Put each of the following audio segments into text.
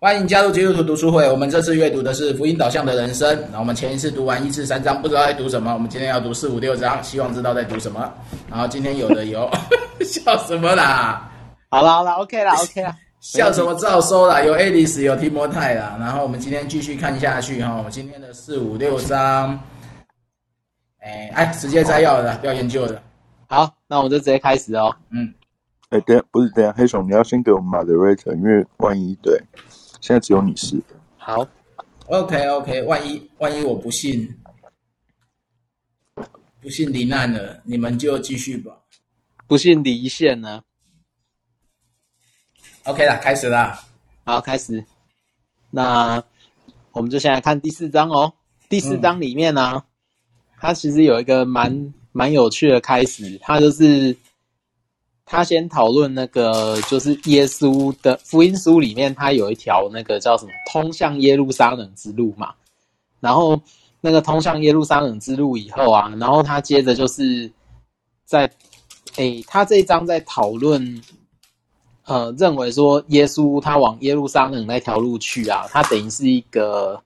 欢迎加入基督徒读书会。我们这次阅读的是福音导向的人生。那我们前一次读完一至三章，不知道在读什么。我们今天要读四五六章，希望知道在读什么。然后今天有的有 笑什么啦？好啦好啦，OK 啦 OK 啦，笑什么照收啦？有 Alice 有提摩太啦。然后我们今天继续看下去哈。我们今天的四五六章，哎哎，直接摘要的，不要研究的。好，那我们就直接开始哦。嗯，哎，等下不是等下，黑熊你要先给我们 moderator，因为万一对。现在只有你是好，OK OK，万一万一我不信不幸罹难了，你们就继续吧。不幸离线呢？OK 了，开始了。好，开始。那我们就先来看第四章哦。第四章里面呢、啊，嗯、它其实有一个蛮蛮有趣的开始，它就是。他先讨论那个，就是耶稣的福音书里面，他有一条那个叫什么“通向耶路撒冷之路”嘛。然后那个通向耶路撒冷之路以后啊，然后他接着就是在，诶，他这一章在讨论，呃，认为说耶稣他往耶路撒冷那条路去啊，他等于是一个，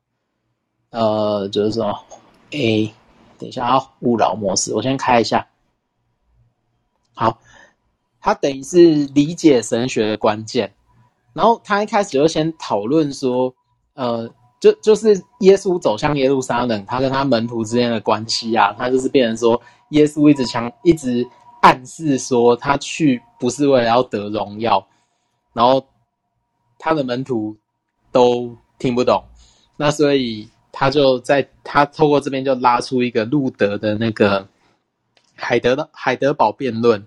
呃，就是说，诶，等一下啊，勿扰模式，我先开一下，好。他等于是理解神学的关键，然后他一开始就先讨论说，呃，就就是耶稣走向耶路撒冷，他跟他门徒之间的关系啊，他就是变成说，耶稣一直强一直暗示说他去不是为了要得荣耀，然后他的门徒都听不懂，那所以他就在他透过这边就拉出一个路德的那个海德的海德堡辩论。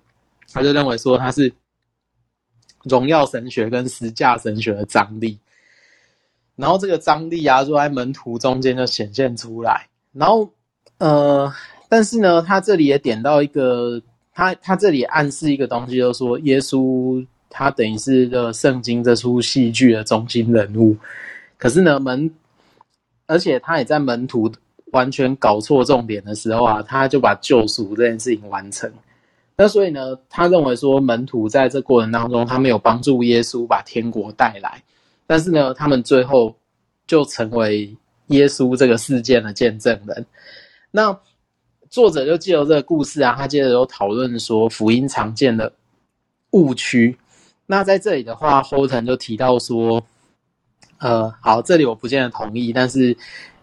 他就认为说他是荣耀神学跟十价神学的张力，然后这个张力啊，就在门徒中间就显现出来。然后，呃，但是呢，他这里也点到一个，他他这里暗示一个东西，就是说耶稣他等于是这圣经这出戏剧的中心人物。可是呢，门，而且他也在门徒完全搞错重点的时候啊，他就把救赎这件事情完成。那所以呢，他认为说门徒在这过程当中，他没有帮助耶稣把天国带来，但是呢，他们最后就成为耶稣这个事件的见证人。那作者就借由这个故事啊，他接着又讨论说福音常见的误区。那在这里的话，Horton 就提到说，呃，好，这里我不见得同意，但是。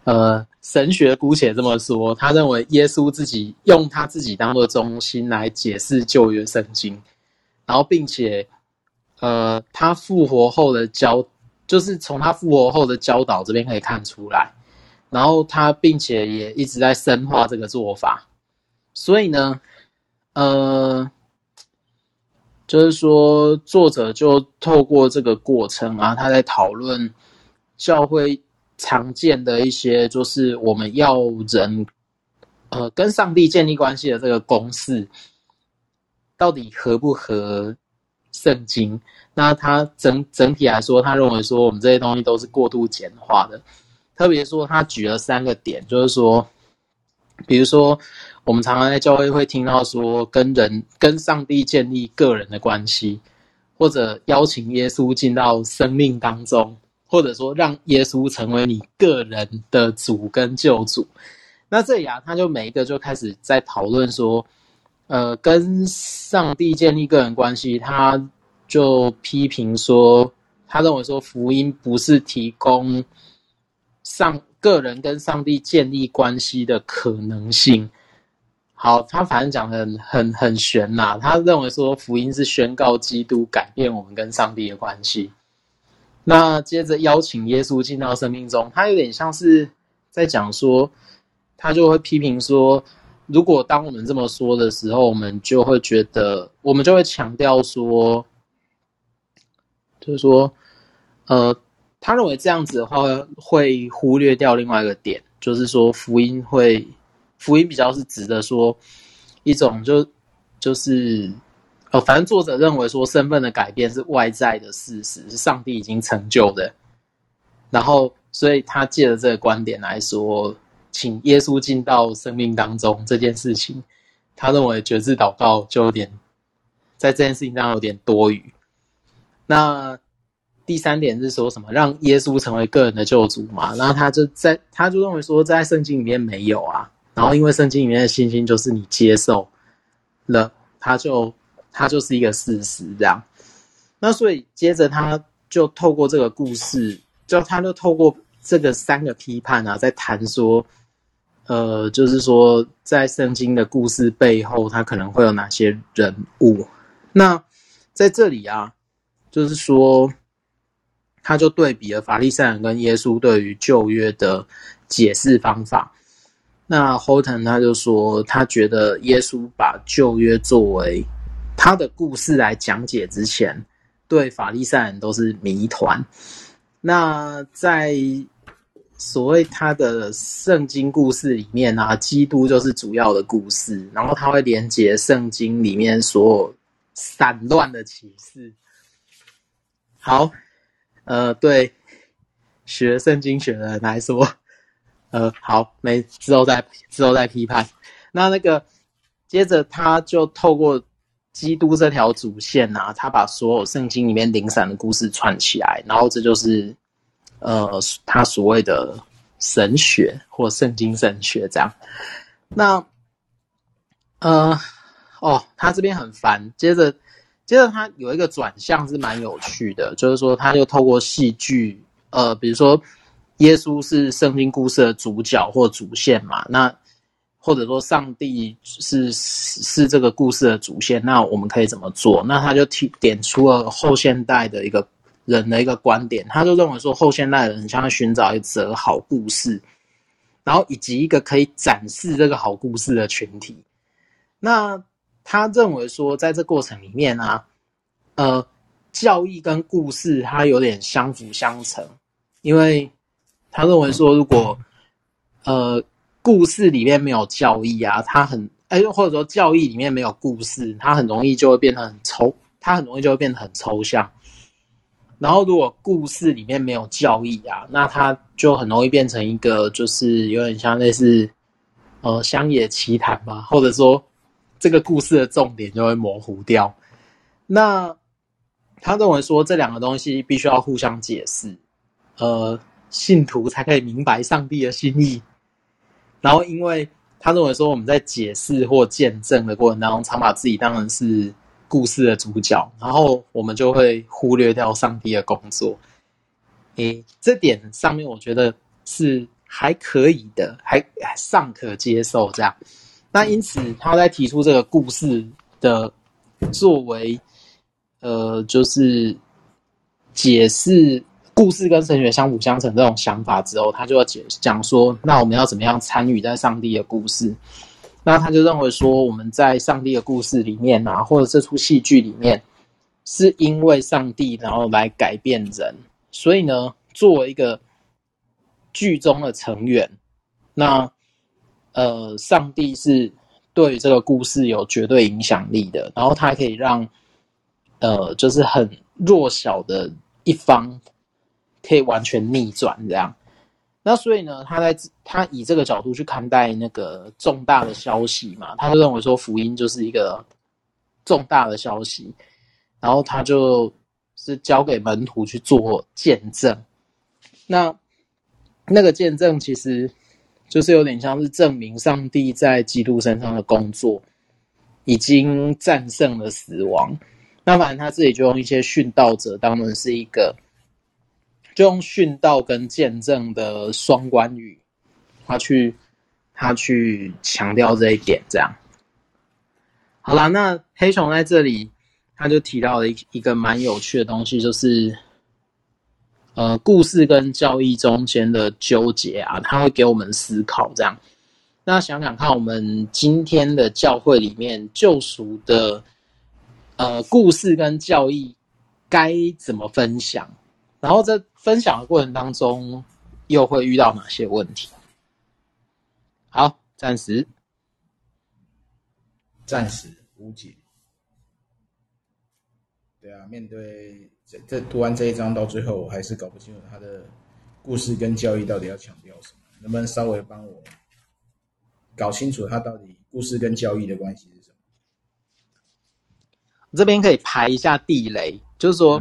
呃，神学姑且这么说，他认为耶稣自己用他自己当做中心来解释旧约圣经，然后并且，呃，他复活后的教，就是从他复活后的教导这边可以看出来，然后他并且也一直在深化这个做法，所以呢，呃，就是说作者就透过这个过程啊，他在讨论教会。常见的一些就是我们要人，呃，跟上帝建立关系的这个公式，到底合不合圣经？那他整整体来说，他认为说我们这些东西都是过度简化的。特别说他举了三个点，就是说，比如说我们常常在教会会听到说，跟人跟上帝建立个人的关系，或者邀请耶稣进到生命当中。或者说，让耶稣成为你个人的主跟救主，那这里啊，他就每一个就开始在讨论说，呃，跟上帝建立个人关系，他就批评说，他认为说福音不是提供上个人跟上帝建立关系的可能性。好，他反正讲的很很很玄呐，他认为说福音是宣告基督改变我们跟上帝的关系。那接着邀请耶稣进到生命中，他有点像是在讲说，他就会批评说，如果当我们这么说的时候，我们就会觉得，我们就会强调说，就是说，呃，他认为这样子的话会忽略掉另外一个点，就是说福音会，福音比较是指的说一种就就是。哦，反正作者认为说，身份的改变是外在的事实，是上帝已经成就的。然后，所以他借着这个观点来说，请耶稣进到生命当中这件事情，他认为决志祷告就有点在这件事情上有点多余。那第三点是说什么？让耶稣成为个人的救主嘛？然后他就在，他就认为说，在圣经里面没有啊。然后因为圣经里面的信心就是你接受了，他就他就是一个事实这样。那所以接着他就透过这个故事，就他就透过这个三个批判啊，在谈说，呃，就是说在圣经的故事背后，他可能会有哪些人物？那在这里啊，就是说。他就对比了法利赛人跟耶稣对于旧约的解释方法。那 Horton 他就说，他觉得耶稣把旧约作为他的故事来讲解之前，对法利赛人都是谜团。那在所谓他的圣经故事里面啊，基督就是主要的故事，然后他会连接圣经里面所有散乱的启示。好。呃，对，学圣经学的人来说，呃，好，没之后再之后再批判。那那个接着他就透过基督这条主线啊，他把所有圣经里面零散的故事串起来，然后这就是呃他所谓的神学或圣经神学这样。那呃哦，他这边很烦，接着。接着他有一个转向是蛮有趣的，就是说他就透过戏剧，呃，比如说耶稣是圣经故事的主角或主线嘛，那或者说上帝是是这个故事的主线，那我们可以怎么做？那他就提点出了后现代的一个人的一个观点，他就认为说后现代人想要寻找一则好故事，然后以及一个可以展示这个好故事的群体，那。他认为说，在这过程里面啊，呃，教义跟故事它有点相辅相成，因为他认为说，如果呃故事里面没有教义啊，它很哎，或者说教义里面没有故事，它很容易就会变得很抽，它很容易就会变得很抽象。然后，如果故事里面没有教义啊，那它就很容易变成一个，就是有点像类似呃乡野奇谈吧，或者说。这个故事的重点就会模糊掉。那他认为说，这两个东西必须要互相解释，呃，信徒才可以明白上帝的心意。然后，因为他认为说，我们在解释或见证的过程当中，常把自己当成是故事的主角，然后我们就会忽略掉上帝的工作。诶，这点上面我觉得是还可以的，还尚可接受这样。那因此，他在提出这个故事的作为，呃，就是解释故事跟神学相辅相成这种想法之后，他就要解讲说，那我们要怎么样参与在上帝的故事？那他就认为说，我们在上帝的故事里面啊，或者这出戏剧里面，是因为上帝然后来改变人，所以呢，作为一个剧中的成员，那。呃，上帝是对这个故事有绝对影响力的，然后他还可以让，呃，就是很弱小的一方可以完全逆转这样。那所以呢，他在他以这个角度去看待那个重大的消息嘛，他就认为说福音就是一个重大的消息，然后他就是交给门徒去做见证。那那个见证其实。就是有点像是证明上帝在基督身上的工作已经战胜了死亡。那反正他自己就用一些殉道者当成是一个，就用殉道跟见证的双关语，他去他去强调这一点。这样，好啦，那黑熊在这里他就提到了一一个蛮有趣的东西，就是。呃，故事跟教义中间的纠结啊，它会给我们思考。这样，那想想看，我们今天的教会里面救赎的呃故事跟教义该怎么分享？然后在分享的过程当中，又会遇到哪些问题？好，暂时，暂时无解。对啊，面对。这这读完这一章到最后，我还是搞不清楚他的故事跟教义到底要强调什么。能不能稍微帮我搞清楚他到底故事跟教义的关系是什么？这边可以排一下地雷，就是说，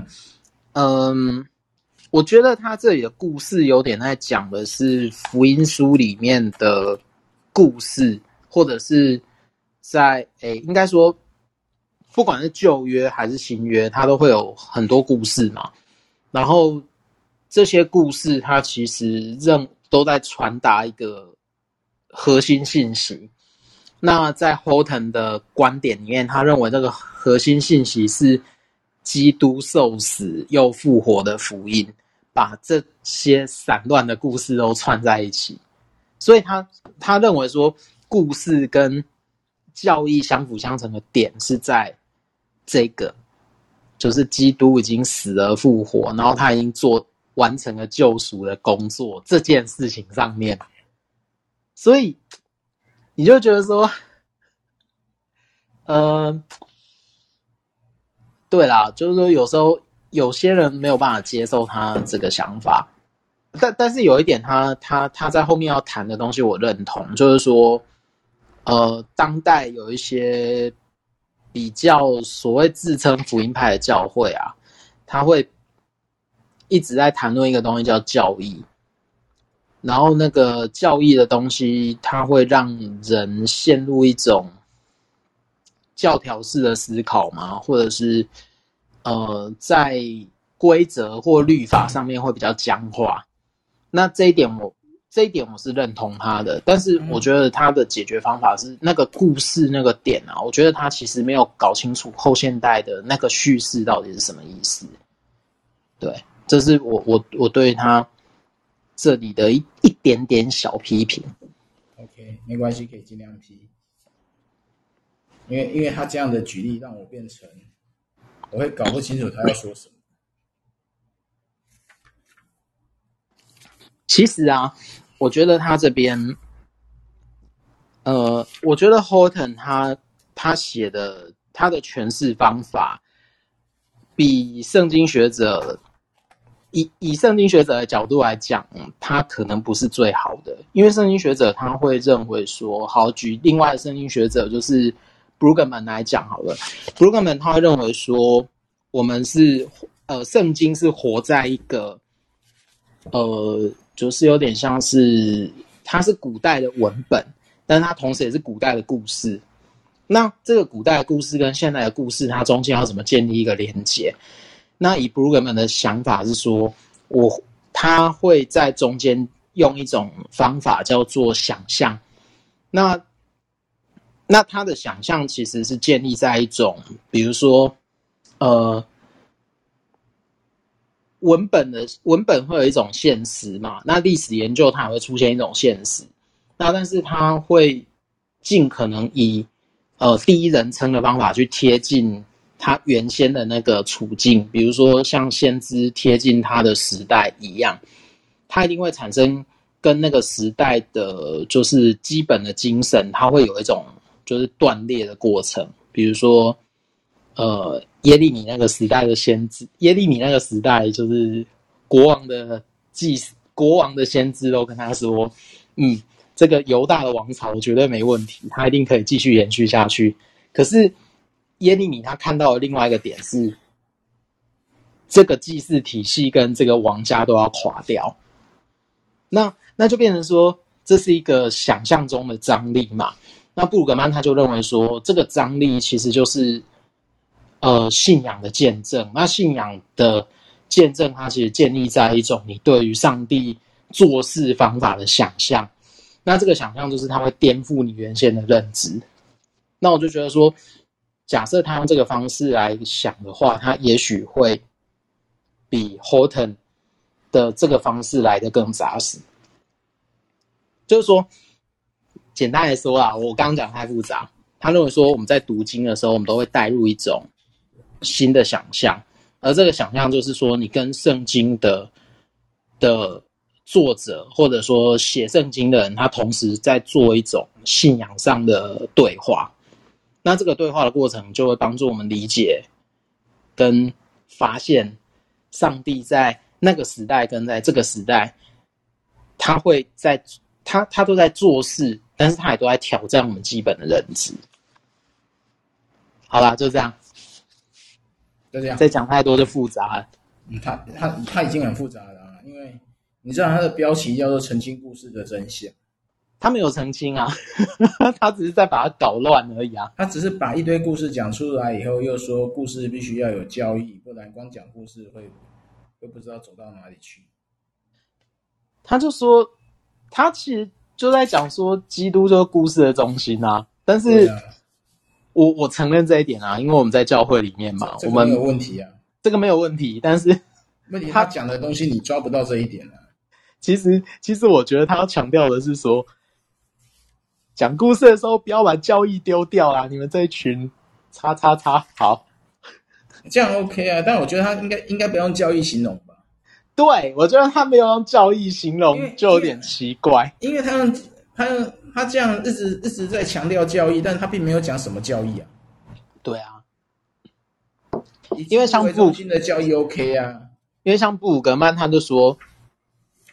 嗯，嗯，我觉得他这里的故事有点在讲的是福音书里面的故事，或者是在诶，应该说，不管是旧约还是新约，它都会有很多故事嘛。然后这些故事，它其实认都在传达一个核心信息。那在 Horton 的观点里面，他认为这个核心信息是基督受死又复活的福音。把这些散乱的故事都串在一起，所以他他认为说，故事跟教义相辅相成的点是在这个，就是基督已经死而复活，然后他已经做完成了救赎的工作这件事情上面，所以你就觉得说，呃，对啦，就是说有时候。有些人没有办法接受他这个想法，但但是有一点他，他他在后面要谈的东西，我认同，就是说，呃，当代有一些比较所谓自称福音派的教会啊，他会一直在谈论一个东西叫教义，然后那个教义的东西，它会让人陷入一种教条式的思考嘛，或者是。呃，在规则或律法上面会比较僵化，那这一点我这一点我是认同他的，但是我觉得他的解决方法是那个故事那个点啊，我觉得他其实没有搞清楚后现代的那个叙事到底是什么意思。对，这是我我我对他这里的一一点点小批评。OK，没关系，可以尽量批，因为因为他这样的举例让我变成。我会搞不清楚他要说什么。其实啊，我觉得他这边，呃，我觉得 Horton 他他写的他的诠释方法，比圣经学者以以圣经学者的角度来讲，他可能不是最好的，因为圣经学者他会认为说，好，举另外的圣经学者就是。Brueggemann 来讲好了，Brueggemann 他会认为说，我们是呃，圣经是活在一个呃，就是有点像是它是古代的文本，但它同时也是古代的故事。那这个古代的故事跟现代的故事，它中间要怎么建立一个连接？那以 Brueggemann 的想法是说，我他会在中间用一种方法叫做想象。那那他的想象其实是建立在一种，比如说，呃，文本的文本会有一种现实嘛？那历史研究它也会出现一种现实。那但是他会尽可能以呃第一人称的方法去贴近他原先的那个处境，比如说像先知贴近他的时代一样，他一定会产生跟那个时代的就是基本的精神，他会有一种。就是断裂的过程，比如说，呃，耶利米那个时代的先知，耶利米那个时代就是国王的祭，国王的先知都跟他说，嗯，这个犹大的王朝绝对没问题，他一定可以继续延续下去。可是耶利米他看到的另外一个点是，这个祭祀体系跟这个王家都要垮掉，那那就变成说，这是一个想象中的张力嘛。那布鲁格曼他就认为说，这个张力其实就是，呃，信仰的见证。那信仰的见证，它其实建立在一种你对于上帝做事方法的想象。那这个想象就是它会颠覆你原先的认知。那我就觉得说，假设他用这个方式来想的话，他也许会比 Horton 的这个方式来的更扎实。就是说。简单来说啊，我刚刚讲太复杂。他认为说，我们在读经的时候，我们都会带入一种新的想象，而这个想象就是说，你跟圣经的的作者，或者说写圣经的人，他同时在做一种信仰上的对话。那这个对话的过程，就会帮助我们理解跟发现上帝在那个时代跟在这个时代，他会在他他都在做事。但是他也都在挑战我们基本的认知。好啦，就这样，就这样，再讲太多就复杂了。嗯，他他他已经很复杂了啊，因为你知道他的标题叫做“澄清故事的真相”，他没有澄清啊，他只是在把它搞乱而已啊。他只是把一堆故事讲出来以后，又说故事必须要有交易，不然光讲故事会会不知道走到哪里去。他就说，他其实就在讲说，基督就是故事的中心啊。但是我，我我承认这一点啊，因为我们在教会里面嘛，我们没有问题啊。这个没有问题，但是问题他讲的东西你抓不到这一点啊。其实，其实我觉得他要强调的是说，讲故事的时候不要把教义丢掉啊！你们这一群叉叉叉，好，这样 OK 啊。但我觉得他应该应该不用教义形容吧？对，我觉得他没有用教义形容就有点奇怪，因为他用他用他这样一直一直在强调教义，但他并没有讲什么教义啊。对啊。因为像布新的教义 OK 啊，因为像布鲁格曼他就说，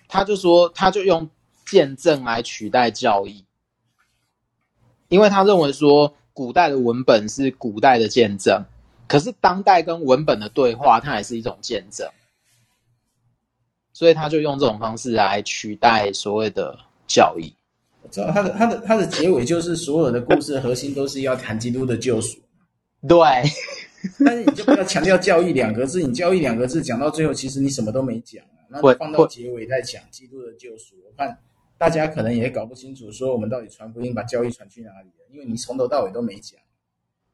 他就说他就用见证来取代教义，因为他认为说古代的文本是古代的见证，可是当代跟文本的对话，它也是一种见证，所以他就用这种方式来取代所谓的教义。我知道他的他的他的结尾就是所有的故事的核心都是要谈基督的救赎，对。但是你就不要强调教义两个字，你教义两个字讲到最后，其实你什么都没讲，那放到结尾再讲基督的救赎，我看大家可能也搞不清楚，说我们到底传福音把教义传去哪里了，因为你从头到尾都没讲，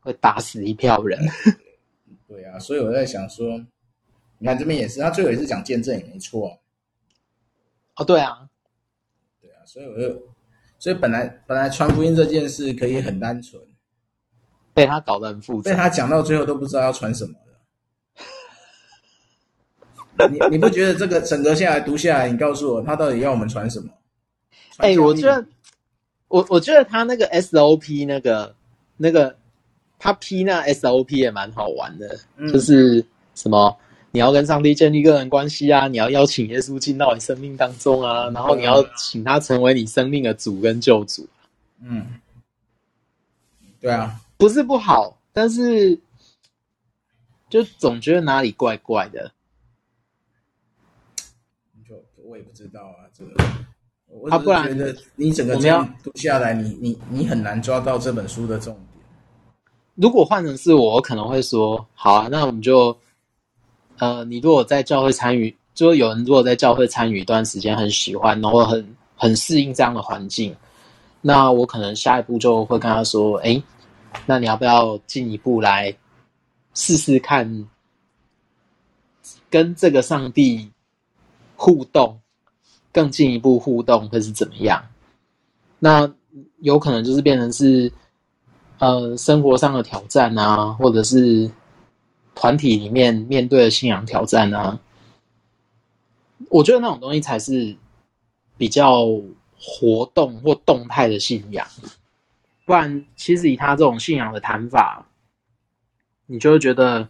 会打死一票人。对啊，所以我在想说，你看这边也是，他最后也是讲见证也没错。哦，对啊，对啊，所以我就，所以本来本来传福音这件事可以很单纯。被他搞得很复杂，被他讲到最后都不知道要传什么了。你你不觉得这个整个下来读下来，你告诉我他到底要我们传什么？哎、欸，我觉得我我觉得他那个 SOP 那个那个他 P 那 SOP 也蛮好玩的，嗯、就是什么你要跟上帝建立个人关系啊，你要邀请耶稣进到你生命当中啊，然后你要请他成为你生命的主跟救主。嗯，对啊。不是不好，但是就总觉得哪里怪怪的。就我也不知道啊，这个我不然觉得你整个这样读下来，你你你很难抓到这本书的重点。如果换成是我，我可能会说：好啊，那我们就呃，你如果在教会参与，就有人如果在教会参与一段时间，很喜欢，然后很很适应这样的环境，那我可能下一步就会跟他说：哎。那你要不要进一步来试试看，跟这个上帝互动，更进一步互动会是怎么样？那有可能就是变成是，呃，生活上的挑战啊，或者是团体里面面对的信仰挑战啊。我觉得那种东西才是比较活动或动态的信仰。不然，其实以他这种信仰的谈法，你就会觉得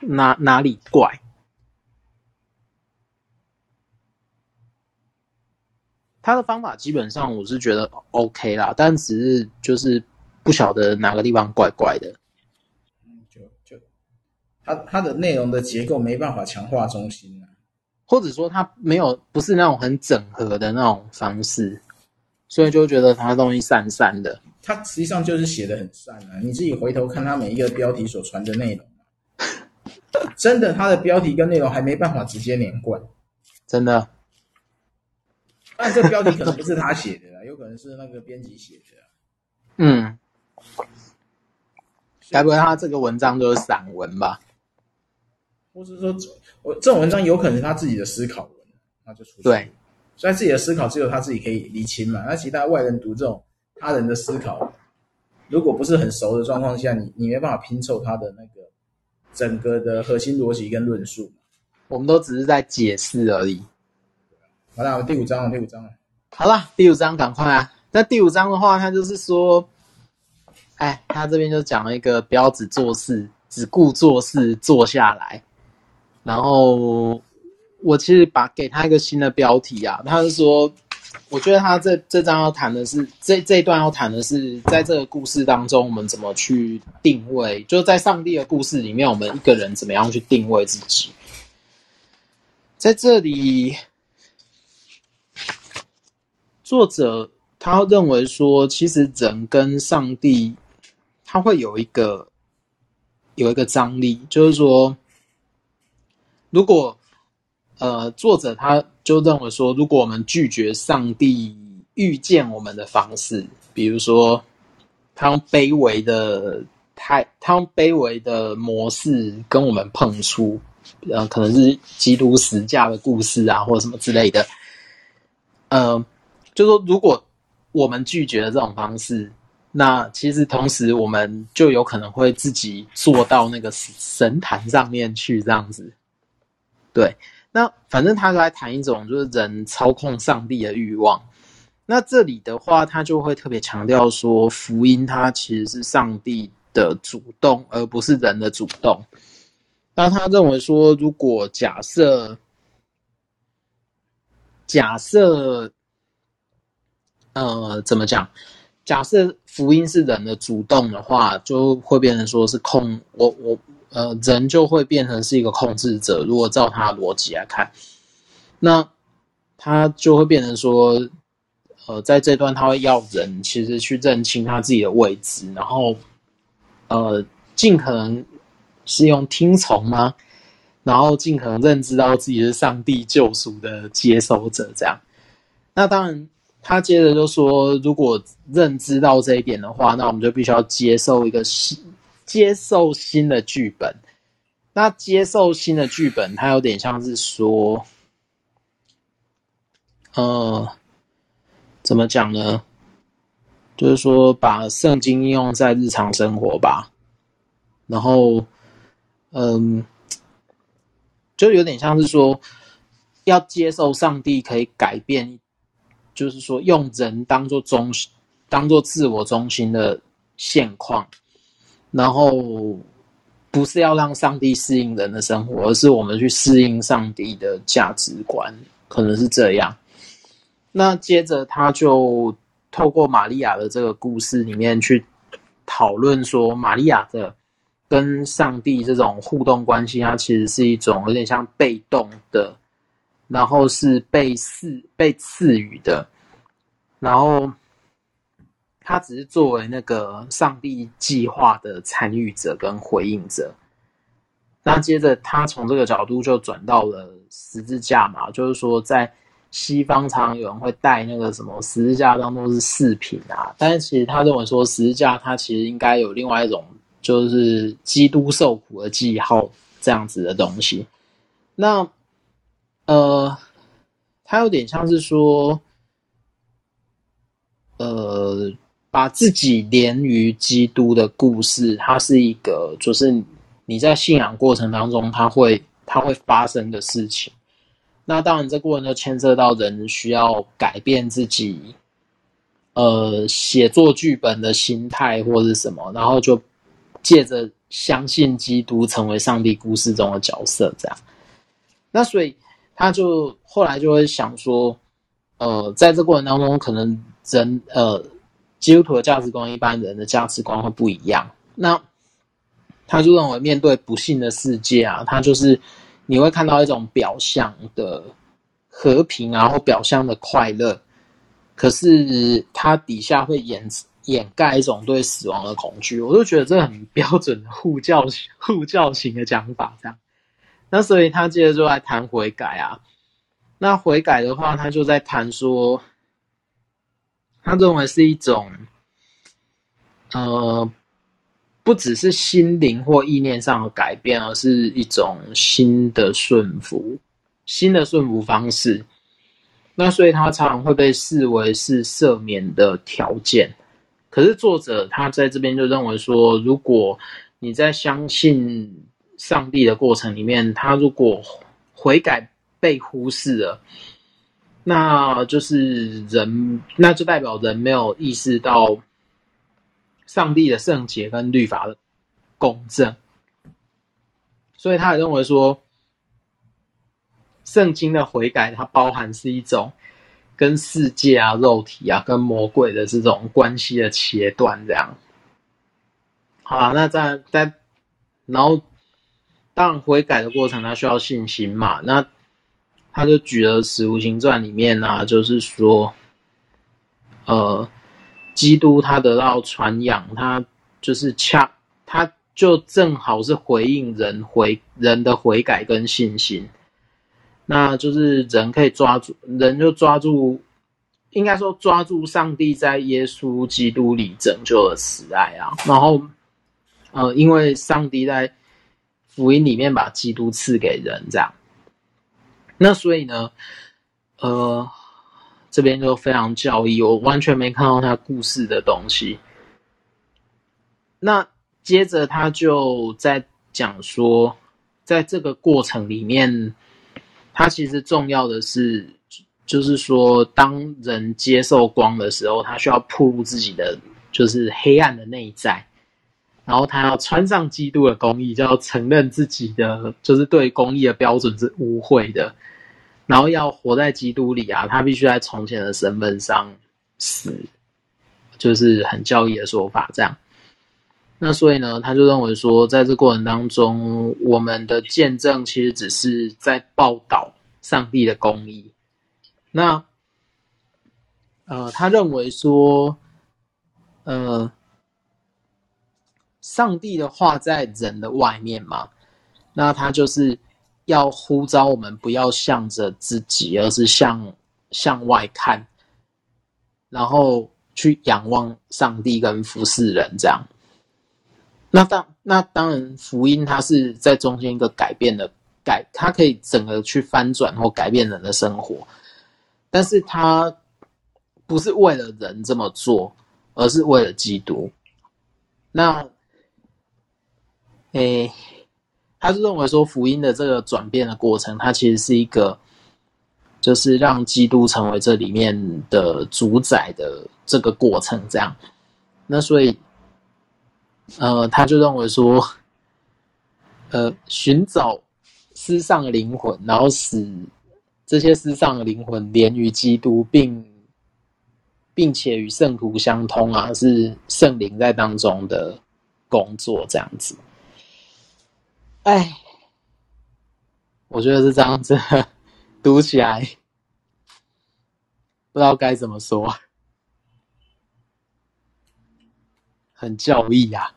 哪哪里怪。他的方法基本上我是觉得 OK 啦，但只是就是不晓得哪个地方怪怪的。嗯，就就他他的内容的结构没办法强化中心啊，或者说它没有不是那种很整合的那种方式。所以就觉得它东西散散的，它实际上就是写的很散啊！你自己回头看它每一个标题所传的内容，真的，它的标题跟内容还没办法直接连贯，真的。但这标题可能不是他写的啦，有可能是那个编辑写的。嗯，该不会他这个文章就是散文吧？或是说，我这种文章有可能是他自己的思考文，那就出。对。虽然自己的思考只有他自己可以理清嘛，那其他外人读这种他人的思考，如果不是很熟的状况下，你你没办法拼凑他的那个整个的核心逻辑跟论述。我们都只是在解释而已。好了，第五章了，第五章了。好了，第五章赶快啊！那第五章的话，他就是说，哎，他这边就讲了一个不要只做事，只顾做事，坐下来，然后。我其实把给他一个新的标题啊，他是说我觉得他这这章要谈的是这这一段要谈的是，在这个故事当中，我们怎么去定位？就在上帝的故事里面，我们一个人怎么样去定位自己？在这里，作者他认为说，其实人跟上帝，他会有一个有一个张力，就是说，如果呃，作者他就认为说，如果我们拒绝上帝遇见我们的方式，比如说他用卑微的太，他用卑微的模式跟我们碰触，呃，可能是基督十架的故事啊，或者什么之类的，呃，就说如果我们拒绝了这种方式，那其实同时我们就有可能会自己坐到那个神坛上面去，这样子，对。那反正他来谈一种就是人操控上帝的欲望。那这里的话，他就会特别强调说，福音它其实是上帝的主动，而不是人的主动。那他认为说，如果假设假设，呃，怎么讲？假设福音是人的主动的话，就会变成说是控我我。呃，人就会变成是一个控制者。如果照他的逻辑来看，那他就会变成说，呃，在这段他会要人其实去认清他自己的位置，然后呃，尽可能是用听从吗？然后尽可能认知到自己是上帝救赎的接收者，这样。那当然，他接着就说，如果认知到这一点的话，那我们就必须要接受一个新。接受新的剧本，那接受新的剧本，它有点像是说，呃，怎么讲呢？就是说，把圣经应用在日常生活吧。然后，嗯，就有点像是说，要接受上帝可以改变，就是说，用人当做中心，当做自我中心的现况。然后不是要让上帝适应人的生活，而是我们去适应上帝的价值观，可能是这样。那接着他就透过玛利亚的这个故事里面去讨论说，玛利亚的跟上帝这种互动关系，它其实是一种有点像被动的，然后是被赐被赐予的，然后。他只是作为那个上帝计划的参与者跟回应者。那接着他从这个角度就转到了十字架嘛，就是说在西方常有人会带那个什么十字架当做是饰品啊，但是其实他认为说十字架它其实应该有另外一种，就是基督受苦的记号这样子的东西。那呃，他有点像是说，呃。把自己连于基督的故事，它是一个，就是你在信仰过程当中，它会它会发生的事情。那当然，这过程就牵涉到人需要改变自己，呃，写作剧本的心态或是什么，然后就借着相信基督，成为上帝故事中的角色，这样。那所以他就后来就会想说，呃，在这过程当中，可能人呃。基督徒的价值观，一般人的价值观会不一样。那他就认为，面对不幸的世界啊，他就是你会看到一种表象的和平啊，或表象的快乐，可是它底下会掩掩盖一种对死亡的恐惧。我就觉得这很标准的护教 护教型的讲法，这样。那所以他接着就来谈悔改啊。那悔改的话，他就在谈说。他认为是一种，呃，不只是心灵或意念上的改变，而是一种新的顺服，新的顺服方式。那所以，他常常会被视为是赦免的条件。可是，作者他在这边就认为说，如果你在相信上帝的过程里面，他如果悔改被忽视了。那就是人，那就代表人没有意识到上帝的圣洁跟律法的公正，所以他也认为说，圣经的悔改它包含是一种跟世界啊、肉体啊、跟魔鬼的这种关系的切断，这样。好，那在在，然后当然悔改的过程，它需要信心嘛。那他就举了《使徒行传》里面啊，就是说，呃，基督他得到传扬，他就是恰，他就正好是回应人回人的悔改跟信心。那就是人可以抓住，人就抓住，应该说抓住上帝在耶稣基督里拯救的慈爱啊。然后，呃，因为上帝在福音里面把基督赐给人，这样。那所以呢，呃，这边就非常教义，我完全没看到他故事的东西。那接着他就在讲说，在这个过程里面。他其实重要的是，就是说，当人接受光的时候，他需要暴露自己的就是黑暗的内在，然后他要穿上基督的公义，就要承认自己的就是对公义的标准是污秽的，然后要活在基督里啊，他必须在从前的身份上死，就是很教义的说法这样。那所以呢，他就认为说，在这过程当中，我们的见证其实只是在报道上帝的公义。那，呃，他认为说，呃，上帝的话在人的外面嘛，那他就是要呼召我们不要向着自己，而是向向外看，然后去仰望上帝跟服侍人这样。那当那当然，福音它是在中间一个改变的改，它可以整个去翻转或改变人的生活，但是它不是为了人这么做，而是为了基督。那，诶、他是认为说福音的这个转变的过程，它其实是一个，就是让基督成为这里面的主宰的这个过程，这样。那所以。呃，他就认为说，呃，寻找失丧灵魂，然后使这些失丧灵魂连于基督，并并且与圣徒相通啊，是圣灵在当中的工作这样子。哎，我觉得是这样子，读起来不知道该怎么说，很教义呀、啊。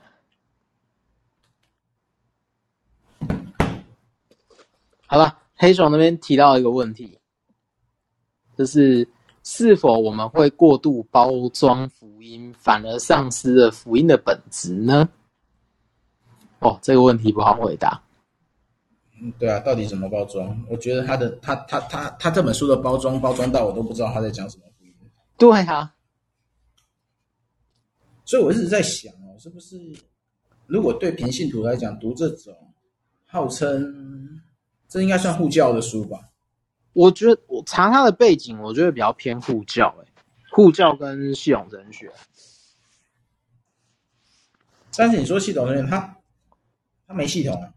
好了，黑熊那边提到一个问题，就是是否我们会过度包装福音，反而丧失了福音的本质呢？哦，这个问题不好回答。嗯，对啊，到底怎么包装？我觉得他的他他他他这本书的包装包装到我都不知道他在讲什么。对啊，所以我一直在想哦，是不是如果对平信徒来讲，读这种号称。这应该算护教的书吧？我觉得我查他的背景，我觉得比较偏护教，欸，诶，护教跟系统神学。但是你说系统神学，他他没系统啊？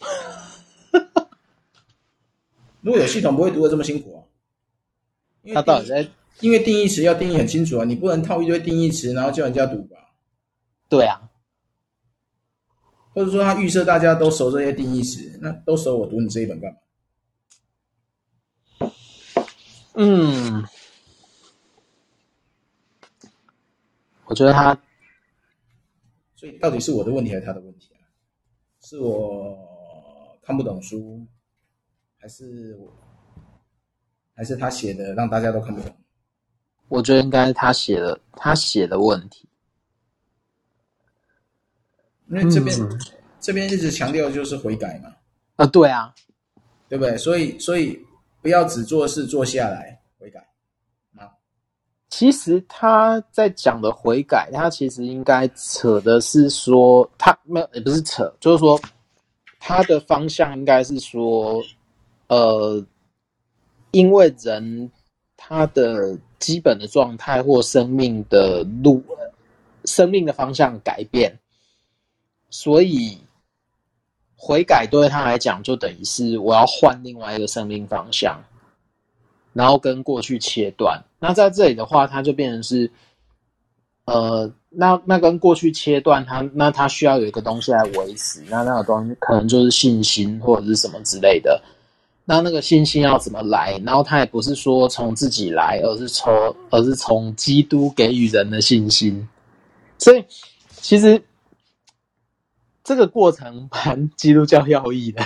如果有系统，不会读的这么辛苦啊？他到底在？因为定义词要定义很清楚啊，你不能套一堆定义词，然后叫人家读吧？对啊。或者说他预设大家都熟这些定义词，那都熟，我读你这一本干嘛？嗯，我觉得他，所以到底是我的问题还是他的问题啊？是我看不懂书，还是我，还是他写的让大家都看不懂？我觉得应该是他写的，他写的问题。因为这边、嗯、这边一直强调就是悔改嘛，啊，对啊，对不对？所以所以不要只做事做下来。其实他在讲的悔改，他其实应该扯的是说，他没有也不是扯，就是说他的方向应该是说，呃，因为人他的基本的状态或生命的路，生命的方向改变。所以，悔改对他来讲，就等于是我要换另外一个生命方向。然后跟过去切断。那在这里的话，它就变成是，呃，那那跟过去切断，它那它需要有一个东西来维持，那那个东西可能就是信心或者是什么之类的。那那个信心要怎么来？然后它也不是说从自己来，而是从而是从基督给予人的信心。所以其实这个过程蛮基督教要义的，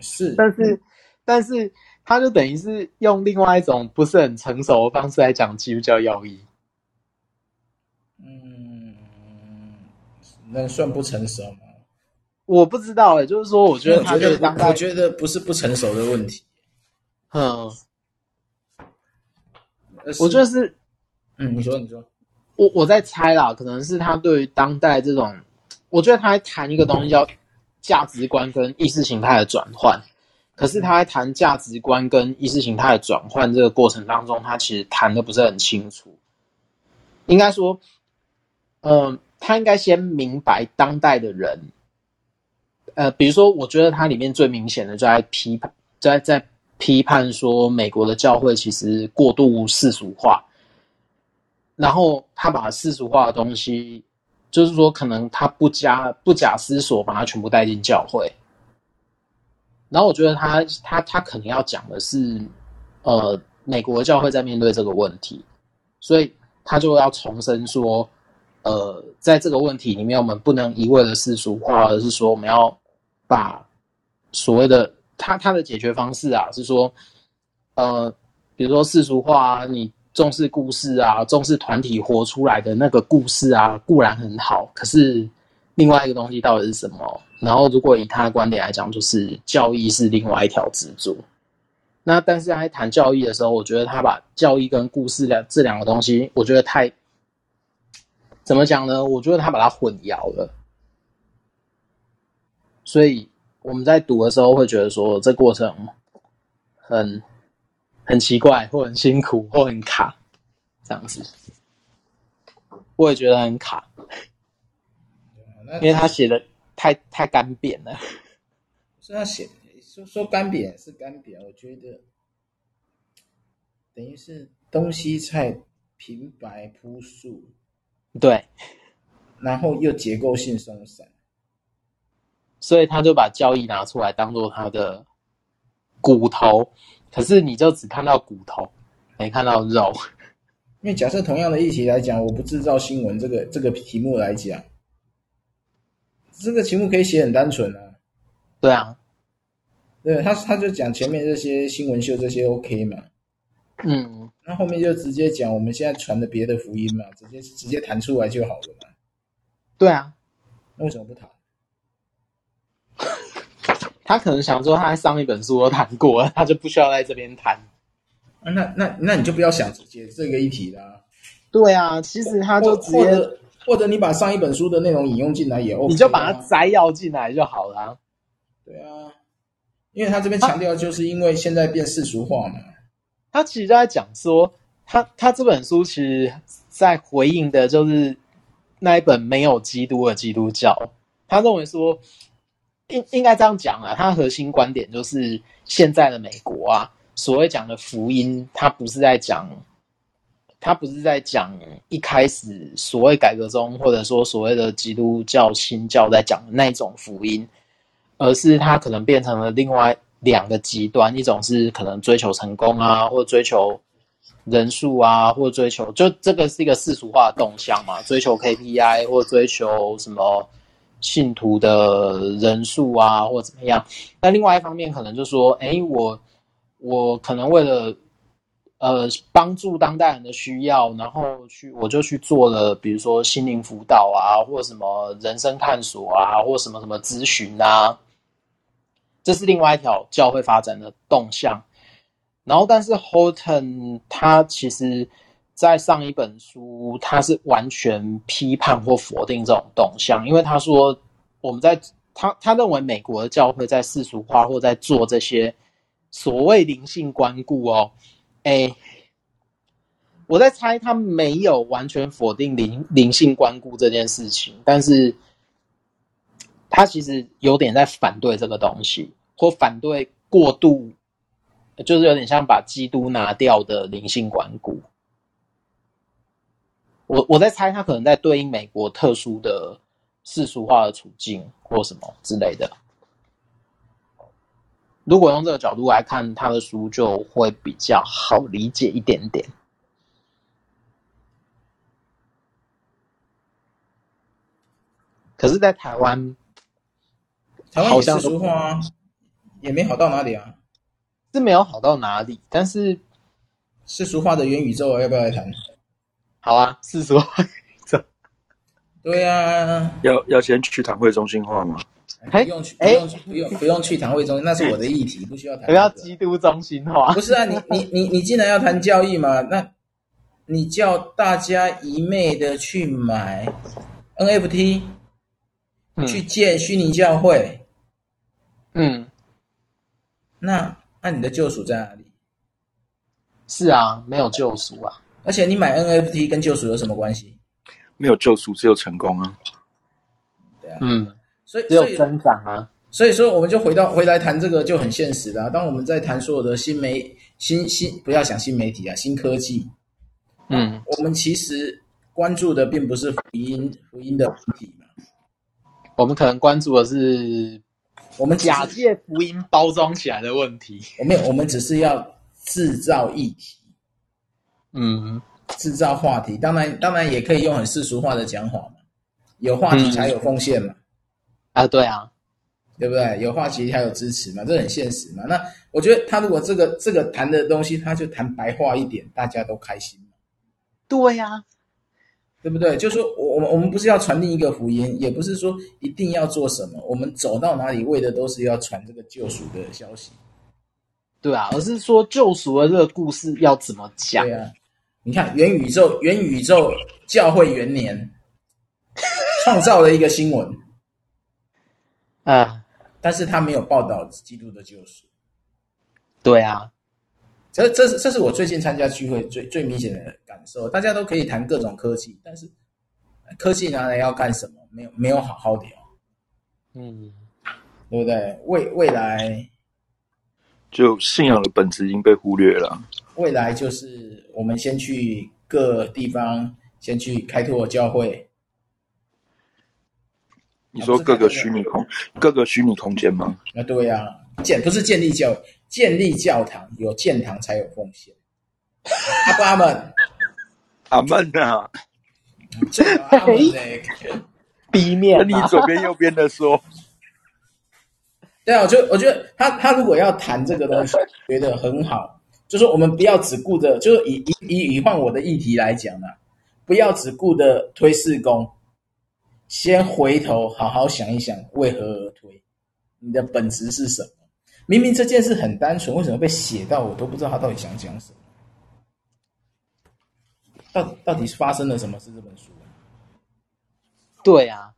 是，但是但是他就等于是用另外一种不是很成熟的方式来讲基督教要义。嗯，那算不成熟吗？我不知道哎、欸，就是说，我觉得他觉得我觉得不是不成熟的问题。嗯，我觉得是，嗯，你说，你说，我我在猜啦，可能是他对于当代这种，我觉得他在谈一个东西叫价值观跟意识形态的转换。可是他在谈价值观跟意识形态的转换这个过程当中，他其实谈的不是很清楚。应该说，嗯，他应该先明白当代的人。呃，比如说，我觉得它里面最明显的就在批判，在在批判说美国的教会其实过度世俗化，然后他把世俗化的东西，就是说可能他不加不假思索把它全部带进教会，然后我觉得他他他可能要讲的是，呃，美国教会在面对这个问题，所以他就要重申说，呃，在这个问题里面，我们不能一味的世俗化，而是说我们要。把所谓的他他的解决方式啊，是说，呃，比如说世俗化啊，你重视故事啊，重视团体活出来的那个故事啊，固然很好，可是另外一个东西到底是什么？然后如果以他的观点来讲，就是教义是另外一条支柱。那但是在谈教义的时候，我觉得他把教义跟故事两这两个东西，我觉得太怎么讲呢？我觉得他把它混淆了。所以我们在读的时候会觉得说，这过程很很奇怪，或很辛苦，或很卡，这样子。我也觉得很卡，因为他写的太太干瘪了。是他写说说干瘪是干瘪，我觉得等于是东西菜平白朴素，对，然后又结构性松散。所以他就把交易拿出来当做他的骨头，可是你就只看到骨头，没看到肉。因为假设同样的议题来讲，我不制造新闻这个这个题目来讲，这个题目可以写很单纯啊。对啊，对，他他就讲前面这些新闻秀这些 OK 嘛，嗯，那后面就直接讲我们现在传的别的福音嘛，直接直接弹出来就好了嘛。对啊，那为什么不谈？他可能想说，他在上一本书都谈过了，他就不需要在这边谈。啊，那那那你就不要想解这个议题啦。对啊，其实他就直接，或者，你把上一本书的内容引用进来也 OK，你就把它摘要进来就好了。对啊，因为他这边强调，就是因为现在变世俗化嘛。他其实就在讲说，他他这本书其实在回应的就是那一本没有基督的基督教。他认为说。应应该这样讲啊，他核心观点就是现在的美国啊，所谓讲的福音，他不是在讲，他不是在讲一开始所谓改革中或者说所谓的基督教新教在讲的那种福音，而是他可能变成了另外两个极端，一种是可能追求成功啊，或追求人数啊，或追求就这个是一个世俗化的动向嘛，追求 KPI 或追求什么。信徒的人数啊，或怎么样？那另外一方面，可能就说，哎，我我可能为了呃帮助当代人的需要，然后去我就去做了，比如说心灵辅导啊，或什么人生探索啊，或什么什么咨询啊，这是另外一条教会发展的动向。然后，但是 Horton 他其实。在上一本书，他是完全批判或否定这种动向，因为他说我们在他他认为美国的教会在世俗化或在做这些所谓灵性关顾哦，哎，我在猜他没有完全否定灵灵性关顾这件事情，但是他其实有点在反对这个东西，或反对过度就是有点像把基督拿掉的灵性关顾。我我在猜，他可能在对应美国特殊的世俗化的处境或什么之类的。如果用这个角度来看，他的书就会比较好理解一点点。可是，在台湾，台湾也世俗化啊，也没好到哪里啊，是没有好到哪里。但是，世俗化的元宇宙要不要来谈？好啊，世俗化元宇宙。对啊，要要先去谈会中心化吗？不用去，不用去，不用不用去谈会中心，那是我的议题，不需要谈。不要基督中心化。不是啊，你你你你既然要谈教义嘛，那你叫大家一昧的去买 NFT，嗯，去建虚拟教会，嗯，那那你的救赎在哪里？是啊，没有救赎啊。而且你买 NFT 跟救赎有什么关系？没有救赎，只有成功啊。对啊，嗯。所以只有增长啊，所以说我们就回到回来谈这个就很现实的啊。当我们在谈所有的新媒新新不要想新媒体啊，新科技，嗯，我们其实关注的并不是福音福音的问题嘛，我们可能关注的是我们假借福音包装起来的问题。我们我们只是要制造议题，嗯，制造话题。当然当然也可以用很世俗化的讲法嘛，有话题才有奉献嘛。嗯啊，对啊，对不对？有话其实还有支持嘛，这很现实嘛。那我觉得他如果这个这个谈的东西，他就谈白话一点，大家都开心。对呀、啊，对不对？就是说我们我们不是要传递一个福音，也不是说一定要做什么，我们走到哪里为的都是要传这个救赎的消息。对啊，而是说救赎的这个故事要怎么讲？对啊，你看元宇宙，元宇宙教会元年创造了一个新闻。啊！但是他没有报道基督的救赎。对啊，这这是这是我最近参加聚会最最明显的感受。大家都可以谈各种科技，但是科技拿来要干什么？没有没有好好聊。嗯，对不对？未未来就信仰的本质已经被忽略了。未来就是我们先去各地方，先去开拓教会。你说各个虚拟空，各个虚拟空间吗？啊，对呀、啊，建不是建立教建立教堂，有建堂才有奉献。阿不阿门？阿门啊！这阿门嘞，B 面、啊。那你左边右边的说。对啊，我就我觉得他他如果要谈这个东西，觉得很好，就是我们不要只顾着，就是以以以以换我的议题来讲啊，不要只顾着推事工。先回头好好想一想，为何而推？你的本质是什么？明明这件事很单纯，为什么被写到我都不知道他到底想讲什么？到到底是发生了什么是？这本书？对啊，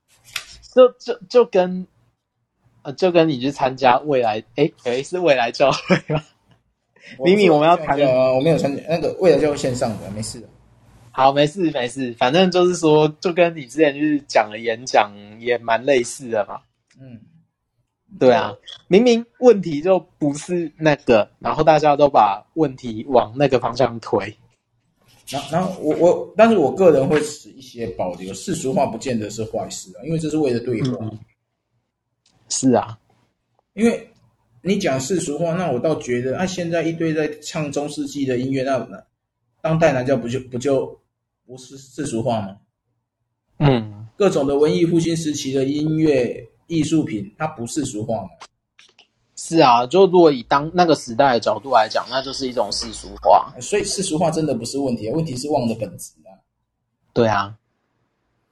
就就就跟呃，就跟你去参加未来，诶诶是未来教会吗？明明我们要谈，我没有参加那个未来教会线上的，没事的。好，没事没事，反正就是说，就跟你之前就是讲的演讲也蛮类似的嘛。嗯，对啊，明明问题就不是那个，然后大家都把问题往那个方向推。然后，然后我我，但是我个人会持一些保留，世俗化不见得是坏事啊，因为这是为了对话。嗯，是啊，因为你讲世俗化，那我倒觉得，啊，现在一堆在唱中世纪的音乐，那当代男教不就不就？不是世俗化吗？嗯，各种的文艺复兴时期的音乐艺术品，它不世俗化吗？是啊，就如果以当那个时代的角度来讲，那就是一种世俗化。所以世俗化真的不是问题，问题是忘的本质啊。对啊，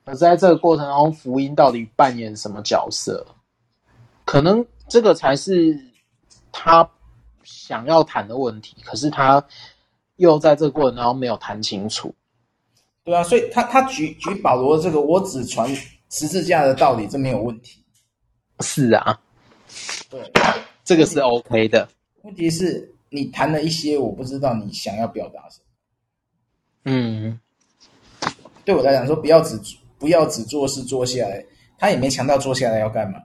而在这个过程中，福音到底扮演什么角色？可能这个才是他想要谈的问题，可是他又在这个过程当中没有谈清楚。对啊，所以他他举举保罗这个，我只传十字架的道理，这没有问题。是啊，对，这个是 OK 的。问题是你谈了一些，我不知道你想要表达什么。嗯，对我来讲说，不要只不要只做事坐下来，他也没强调坐下来要干嘛。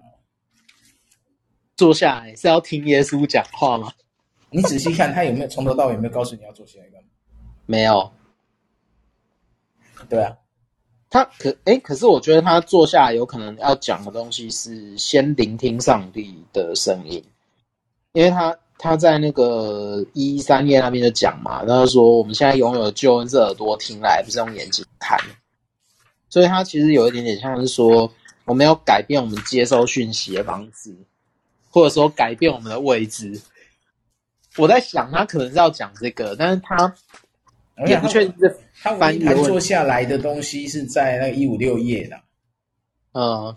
坐下来是要听耶稣讲话吗？你仔细看他有没有从头到尾有没有告诉你要坐下来干嘛？没有。对啊，他可哎，可是我觉得他坐下有可能要讲的东西是先聆听上帝的声音，因为他他在那个一三页那边就讲嘛，他就说我们现在拥有的救恩是耳朵听来，不是用眼睛看，所以他其实有一点点像是说我们要改变我们接收讯息的方式，或者说改变我们的位置。我在想他可能是要讲这个，但是他。也不确定这他唯一盘坐下来的东西是在那个一五六页的，嗯，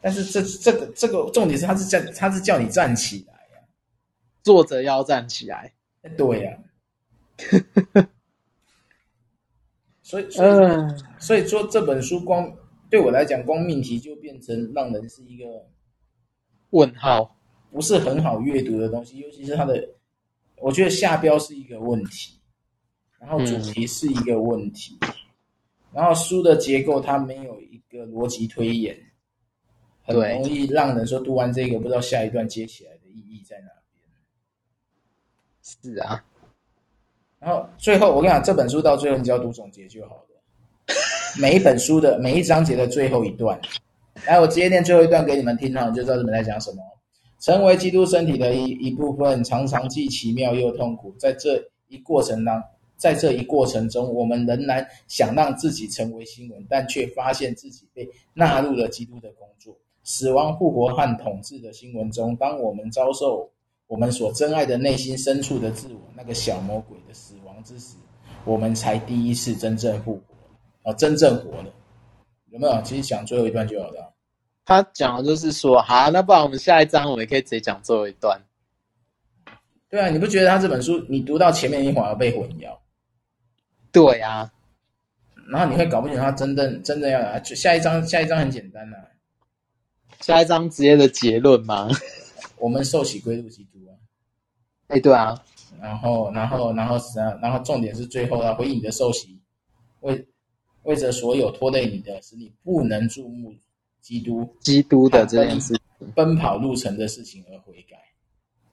但是这这个这个重点是他是叫他是叫你站起来呀，坐着要站起来，对 呀，所以所以所以说这本书光对我来讲，光命题就变成让人是一个问号，不是很好阅读的东西，尤其是它的。我觉得下标是一个问题，然后主题是一个问题，嗯、然后书的结构它没有一个逻辑推演，很容易让人说读完这个不知道下一段接起来的意义在哪边。是啊，然后最后我跟你讲，这本书到最后你只要读总结就好了。每一本书的每一章节的最后一段，来，我直接念最后一段给你们听，然后你就知道这本在讲什么。成为基督身体的一一部分，常常既奇妙又痛苦。在这一过程当，在这一过程中，我们仍然想让自己成为新闻，但却发现自己被纳入了基督的工作、死亡、复活和统治的新闻中。当我们遭受我们所珍爱的内心深处的自我那个小魔鬼的死亡之时，我们才第一次真正复活，啊，真正活了。有没有？其实讲最后一段就好了。他讲的就是说，好，那不然我们下一章我们也可以直接讲最后一段。对啊，你不觉得他这本书你读到前面你反而被混淆？对啊，然后你会搞不清楚他真正真正要来。下一章下一章很简单呐、啊，下一章直接的结论吗？我们受洗归入基督啊。哎，对啊，然后然后然后然后重点是最后要回应你的受洗，为为着所有拖累你的，使你不能注目。基督，基督的这件事，奔跑路程的事情而悔改，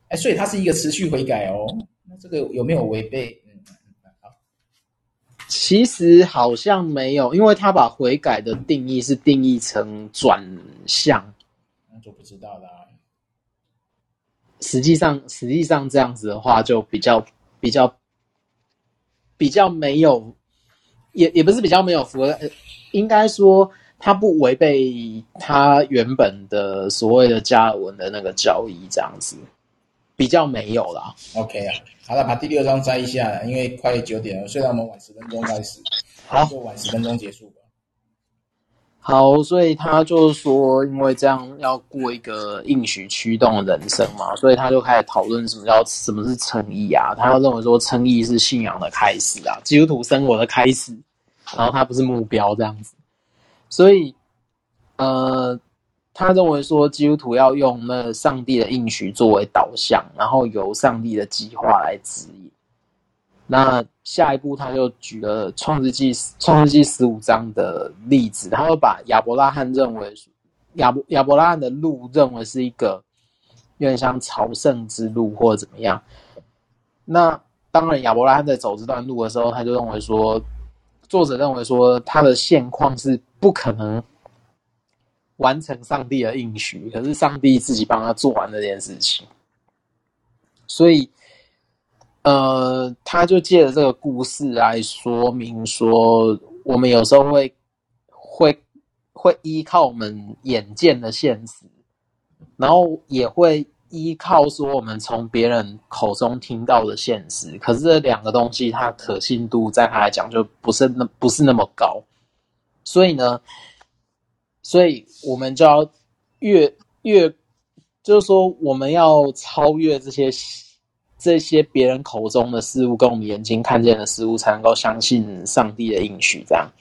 哎，所以它是一个持续悔改哦。那这个有没有违背？嗯，好，其实好像没有，因为他把悔改的定义是定义成转向，那就不知道了。实际上，实际上这样子的话，就比较比较比较没有，也也不是比较没有符合，应该说。他不违背他原本的所谓的加尔文的那个教义，这样子比较没有啦。OK 啊，好了，把第六章摘一下，因为快九点了，虽然我们晚十分钟开始，好，就晚十分钟结束吧。好，所以他就是说，因为这样要过一个应许驱动的人生嘛，所以他就开始讨论什么叫什么是诚意啊。他要认为说，诚意是信仰的开始啊，基督徒生活的开始，然后他不是目标这样子。所以，呃，他认为说基督徒要用那上帝的应许作为导向，然后由上帝的计划来指引。那下一步他就举了创世纪创世纪十五章的例子，他会把亚伯拉罕认为亚伯亚伯拉罕的路认为是一个有点像朝圣之路或者怎么样。那当然，亚伯拉罕在走这段路的时候，他就认为说。作者认为说，他的现况是不可能完成上帝的应许，可是上帝自己帮他做完这件事情，所以，呃，他就借着这个故事来说明说，我们有时候会会会依靠我们眼见的现实，然后也会。依靠说我们从别人口中听到的现实，可是这两个东西它可信度在他来讲就不是那不是那么高，所以呢，所以我们就要越越就是说我们要超越这些这些别人口中的事物，跟我们眼睛看见的事物，才能够相信上帝的应许。这样，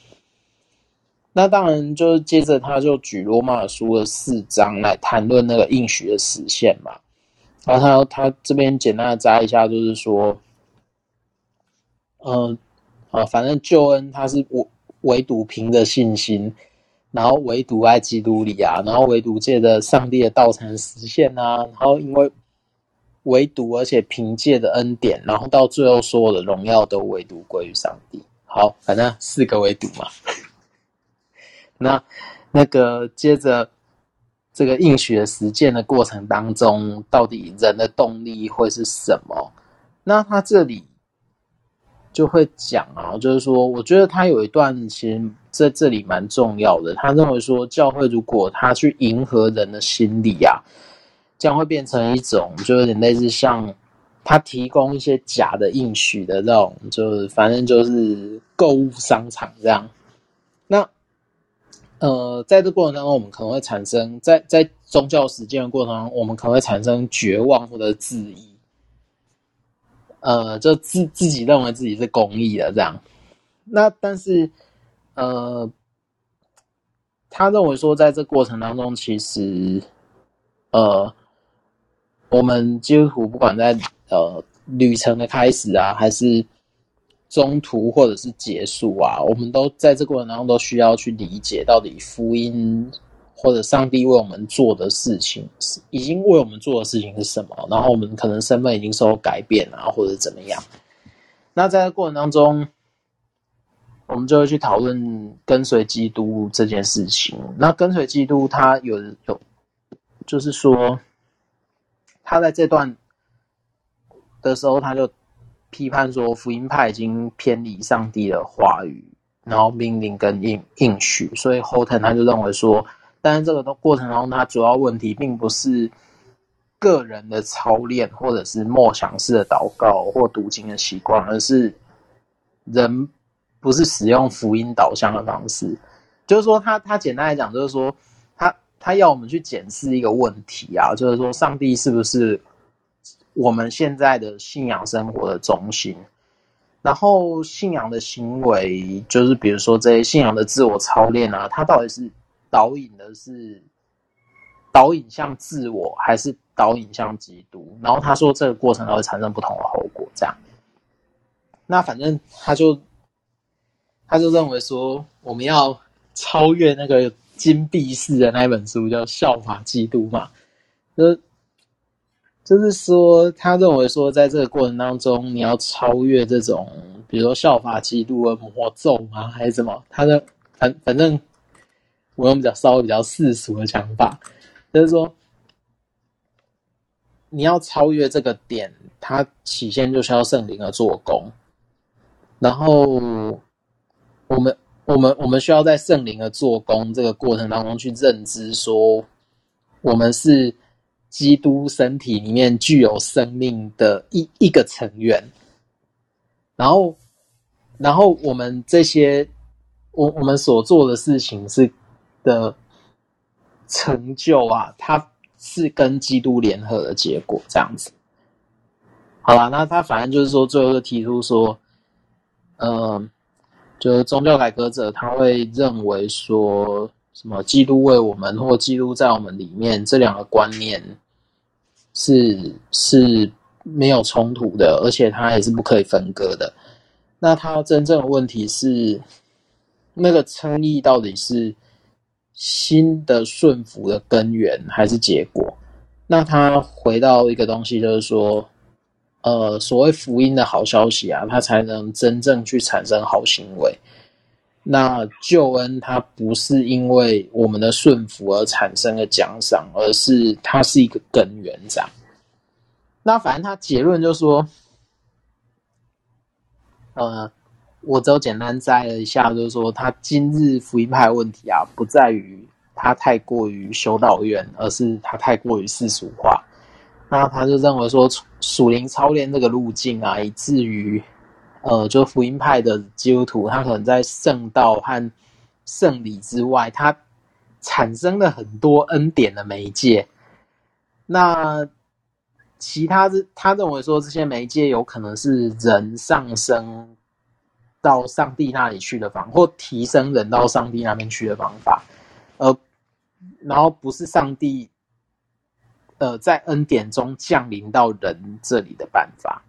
那当然就是接着他就举罗马书的四章来谈论那个应许的实现嘛。然后他他这边简单的摘一下，就是说，嗯、啊，反正救恩他是唯唯独凭着信心，然后唯独在基督里啊，然后唯独借着上帝的道才能实现啊，然后因为唯独而且凭借的恩典，然后到最后所有的荣耀都唯独归于上帝。好，反正四个唯独嘛。那那个接着这个应许的实践的过程当中，到底人的动力会是什么？那他这里就会讲啊，就是说，我觉得他有一段其实在这里蛮重要的。他认为说，教会如果他去迎合人的心理啊，将会变成一种，就有点类似像他提供一些假的应许的这种，就是反正就是购物商场这样。那呃，在这过程当中，我们可能会产生在在宗教实践的过程当中，我们可能会产生绝望或者质疑。呃，就自自己认为自己是公益的这样。那但是呃，他认为说，在这过程当中，其实呃。我们几乎不管在呃旅程的开始啊，还是中途或者是结束啊，我们都在这过程当中都需要去理解到底福音或者上帝为我们做的事情，已经为我们做的事情是什么。然后我们可能身份已经受改变啊，或者怎么样。那在这过程当中，我们就会去讨论跟随基督这件事情。那跟随基督，他有有就是说。他在这段的时候，他就批判说，福音派已经偏离上帝的话语，然后命令跟应应许，所以 Horton 他就认为说，但是这个的过程中，他主要问题并不是个人的操练，或者是默想式的祷告或读经的习惯，而是人不是使用福音导向的方式。就是说他，他简单来讲，就是说他。他要我们去检视一个问题啊，就是说，上帝是不是我们现在的信仰生活的中心？然后，信仰的行为，就是比如说这些信仰的自我操练啊，它到底是导引的是导引向自我，还是导引向基督？然后他说，这个过程它会产生不同的后果。这样，那反正他就他就认为说，我们要超越那个。金币式的那一本书叫《效法基督》嘛，就就是说，他认为说，在这个过程当中，你要超越这种，比如说效法基督的魔咒啊，还是什么？他的反反正我用比较稍微比较世俗的讲法，就是说，你要超越这个点，它起先就需要圣灵的做工，然后我们。我们我们需要在圣灵的做工这个过程当中去认知说，我们是基督身体里面具有生命的一一个成员。然后，然后我们这些我我们所做的事情是的成就啊，它是跟基督联合的结果，这样子。好了，那他反正就是说，最后就提出说，嗯、就是宗教改革者，他会认为说什么基督为我们，或基督在我们里面，这两个观念是是没有冲突的，而且它也是不可以分割的。那它真正的问题是，那个称义到底是新的顺服的根源，还是结果？那他回到一个东西，就是说。呃，所谓福音的好消息啊，它才能真正去产生好行为。那救恩它不是因为我们的顺服而产生的奖赏，而是它是一个根源这样。那反正他结论就说，呃，我只有简单摘了一下，就是说，他今日福音派问题啊，不在于他太过于修道院，而是他太过于世俗化。那他就认为说，属灵操练这个路径啊，以至于，呃，就福音派的基督徒，他可能在圣道和圣礼之外，他产生了很多恩典的媒介。那其他，他认为说，这些媒介有可能是人上升到上帝那里去的方，或提升人到上帝那边去的方法，呃，然后不是上帝。呃，在恩典中降临到人这里的办法，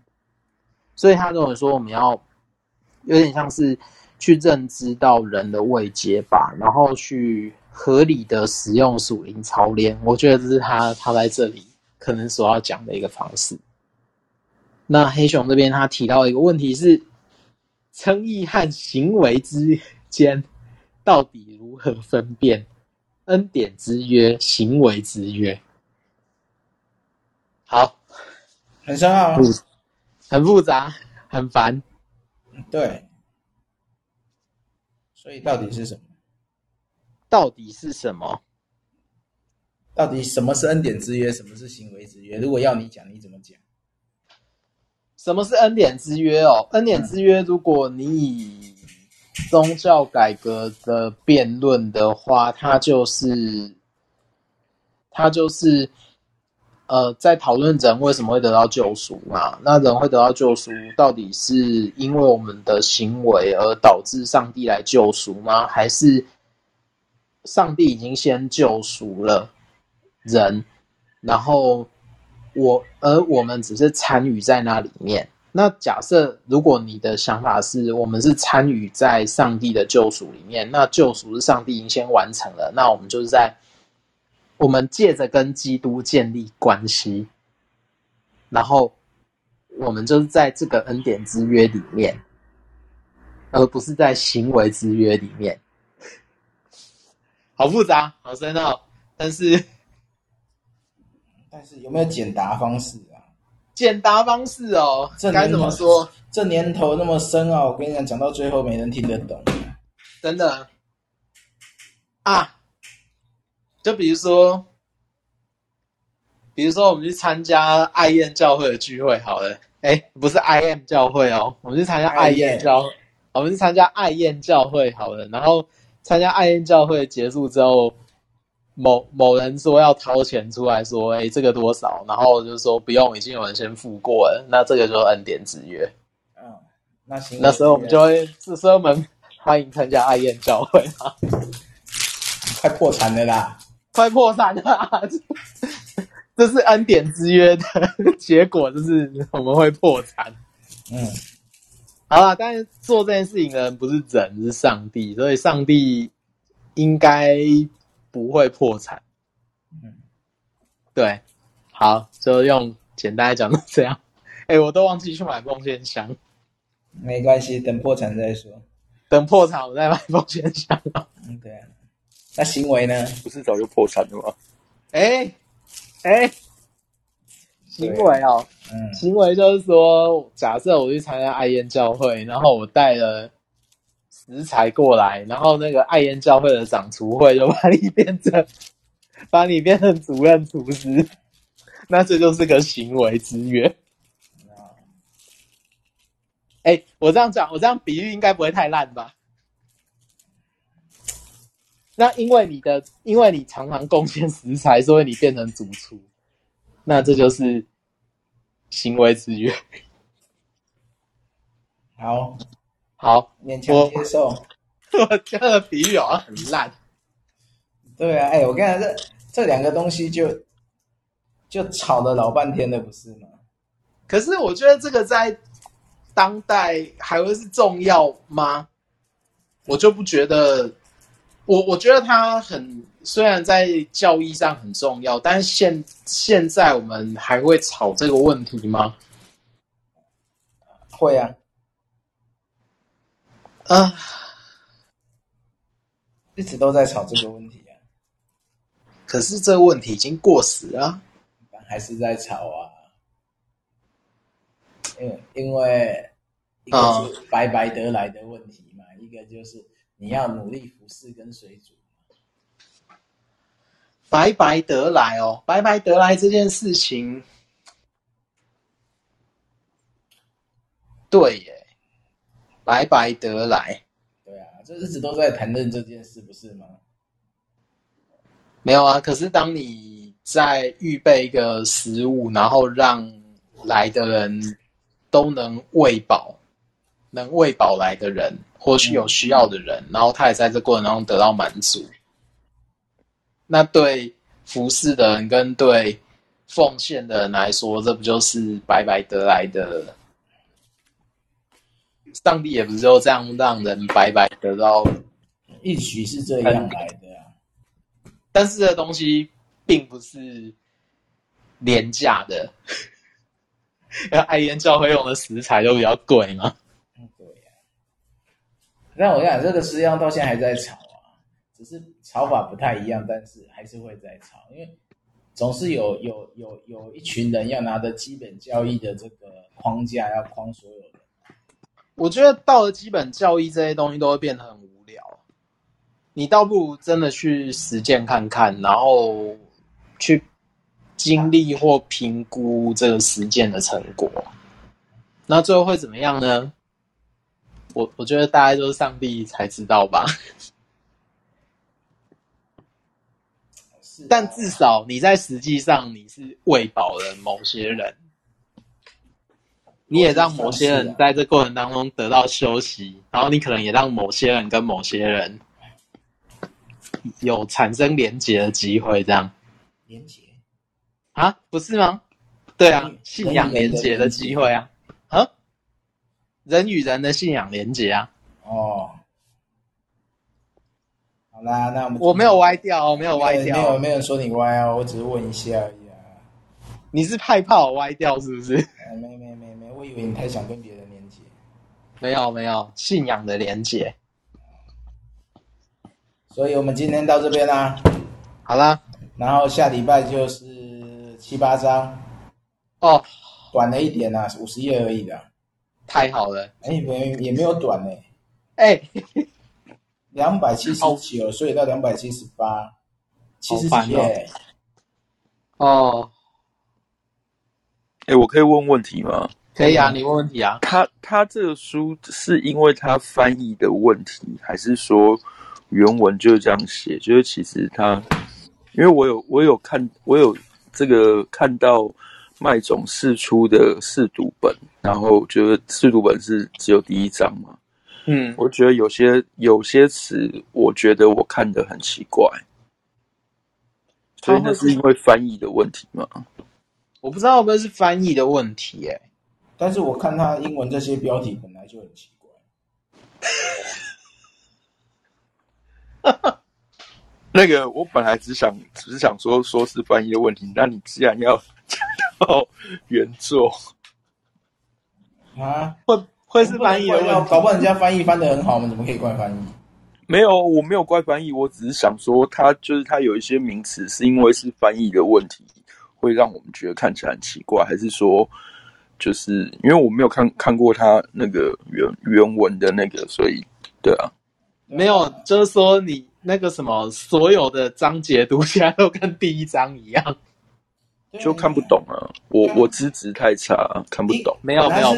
所以他跟我说，我们要有点像是去认知到人的位阶吧，然后去合理的使用属灵操练。我觉得这是他他在这里可能所要讲的一个方式。那黑熊这边他提到一个问题是，称义和行为之间到底如何分辨？恩典之约、行为之约，好，很深奥，很复杂，很烦。对，所以到底是什么？到底是什么？到底什么是恩典之约？什么是行为之约？如果要你讲，你怎么讲？什么是恩典之约？哦，恩典之约，如果你以宗教改革的辩论的话，它就是，它就是，呃，在讨论人为什么会得到救赎嘛？那人会得到救赎，到底是因为我们的行为而导致上帝来救赎吗？还是上帝已经先救赎了人，然后我而我们只是参与在那里面？那假设，如果你的想法是我们是参与在上帝的救赎里面，那救赎是上帝已经先完成了，那我们就是在我们借着跟基督建立关系，然后我们就是在这个恩典之约里面，而不是在行为之约里面。好复杂，好深奥，但是 但是有没有简答方式啊？简答方式哦，这该怎么说？这年头那么深奥，我跟你讲，讲到最后没人听得懂，真的啊！就比如说，比如说我们去参加爱宴教会的聚会，好了，哎，不是 I M 教会哦，我们去参加爱宴教会，我们去参加爱宴教会，好了，然后参加爱宴教会结束之后。某某人说要掏钱出来说，哎，这个多少？然后就说不用，已经有人先付过了。那这个就是恩典之约。嗯，那行。那时候我们就会，这时候我们欢迎参加爱宴教会啊。快破产了啦！快破产了！这是恩典之约的结果，就是我们会破产。嗯，好了，但是做这件事情的人不是人，是上帝，所以上帝应该。不会破产，嗯，对，好，就用简单来讲是这样。哎，我都忘记去买奉献箱，没关系，等破产再说。等破产我再买奉献箱。嗯，对啊。那行为呢？不是早就破产了吗？哎，哎，行为哦，嗯，行为就是说，假设我去参加爱宴教会，然后我带了。食材过来，然后那个爱宴教会的长厨会就把你变成，把你变成主任厨师，那这就是个行为之约。哎，我这样讲，我这样比喻应该不会太烂吧？那因为你的，因为你常常贡献食材，所以你变成主厨，那这就是行为制约。好。好，勉强接受。我，我这个比喻好像很烂。对啊，哎、欸，我跟你讲，这这两个东西就就吵了老半天了，不是吗？可是我觉得这个在当代还会是重要吗？我就不觉得。我我觉得它很，虽然在教义上很重要，但是现现在我们还会吵这个问题吗？会啊。啊，一直都在吵这个问题啊！可是这个问题已经过时了，还是在吵啊？因为因为一个是白白得来的问题嘛，嗯、一个就是你要努力服侍跟水煮。白白得来哦，白白得来这件事情，对耶。白白得来，对啊，这日子都在谈论这件事，不是吗？没有啊，可是当你在预备一个食物，然后让来的人都能喂饱，能喂饱来的人，或是有需要的人，嗯、然后他也在这过程当中得到满足，那对服侍的人跟对奉献的人来说，这不就是白白得来的？上帝也不是就这样让人白白得到，一许是这样来的啊。但是这东西并不是廉价的，要 爱烟教会用的食材都比较贵嘛。但我想这个实际上到现在还在吵啊，只是吵法不太一样，但是还是会在吵，因为总是有有有有一群人要拿着基本教义的这个框架要框所有人。我觉得到了基本教义这些东西都会变得很无聊，你倒不如真的去实践看看，然后去经历或评估这个实践的成果。那最后会怎么样呢？我我觉得大概就是上帝才知道吧。但至少你在实际上你是喂饱了某些人。你也让某些人在这过程当中得到休息，然后你可能也让某些人跟某些人有产生连结的机会，这样连结啊？不是吗？对啊，信仰连结的机会啊，啊，人与人的信仰连接啊。哦，好啦，那我们我没有歪掉，没有歪掉，没有没有说你歪哦，我只是问一下而已啊。你是害怕我歪掉是不是？没没没没，我以为你太想跟别人连接。没有没有，信仰的连接。所以我们今天到这边啦。好啦，然后下礼拜就是七八章。哦，短了一点啦，五十页而已的。太好了。哎，没也没有短呢。哎，两百七十九，所以到两百七十八，七十几页。哦。哎，我可以问问题吗？可以啊，你问问题啊。他他这个书是因为他翻译的问题，还是说原文就是这样写？就是其实他，因为我有我有看，我有这个看到麦总释出的试读本，然后觉得试读本是只有第一章嘛。嗯，我觉得有些有些词，我觉得我看的很奇怪，所以那是因为翻译的问题吗？我不知道会不会是翻译的问题，欸，哎，但是我看他英文这些标题本来就很奇怪。那个，我本来只想只是想说说是翻译的问题，那你既然要 讲到原作啊，会会是翻译的问题？搞不好人家翻译翻的很好，我们怎么可以怪翻译？没有，我没有怪翻译，我只是想说，他就是他有一些名词是因为是翻译的问题。会让我们觉得看起来很奇怪，还是说，就是因为我没有看看过他那个原原文的那个，所以对啊，没有，就是说你那个什么，所有的章节读起来都跟第一章一样，就看不懂啊。我我资质太差，看不懂。没有没有，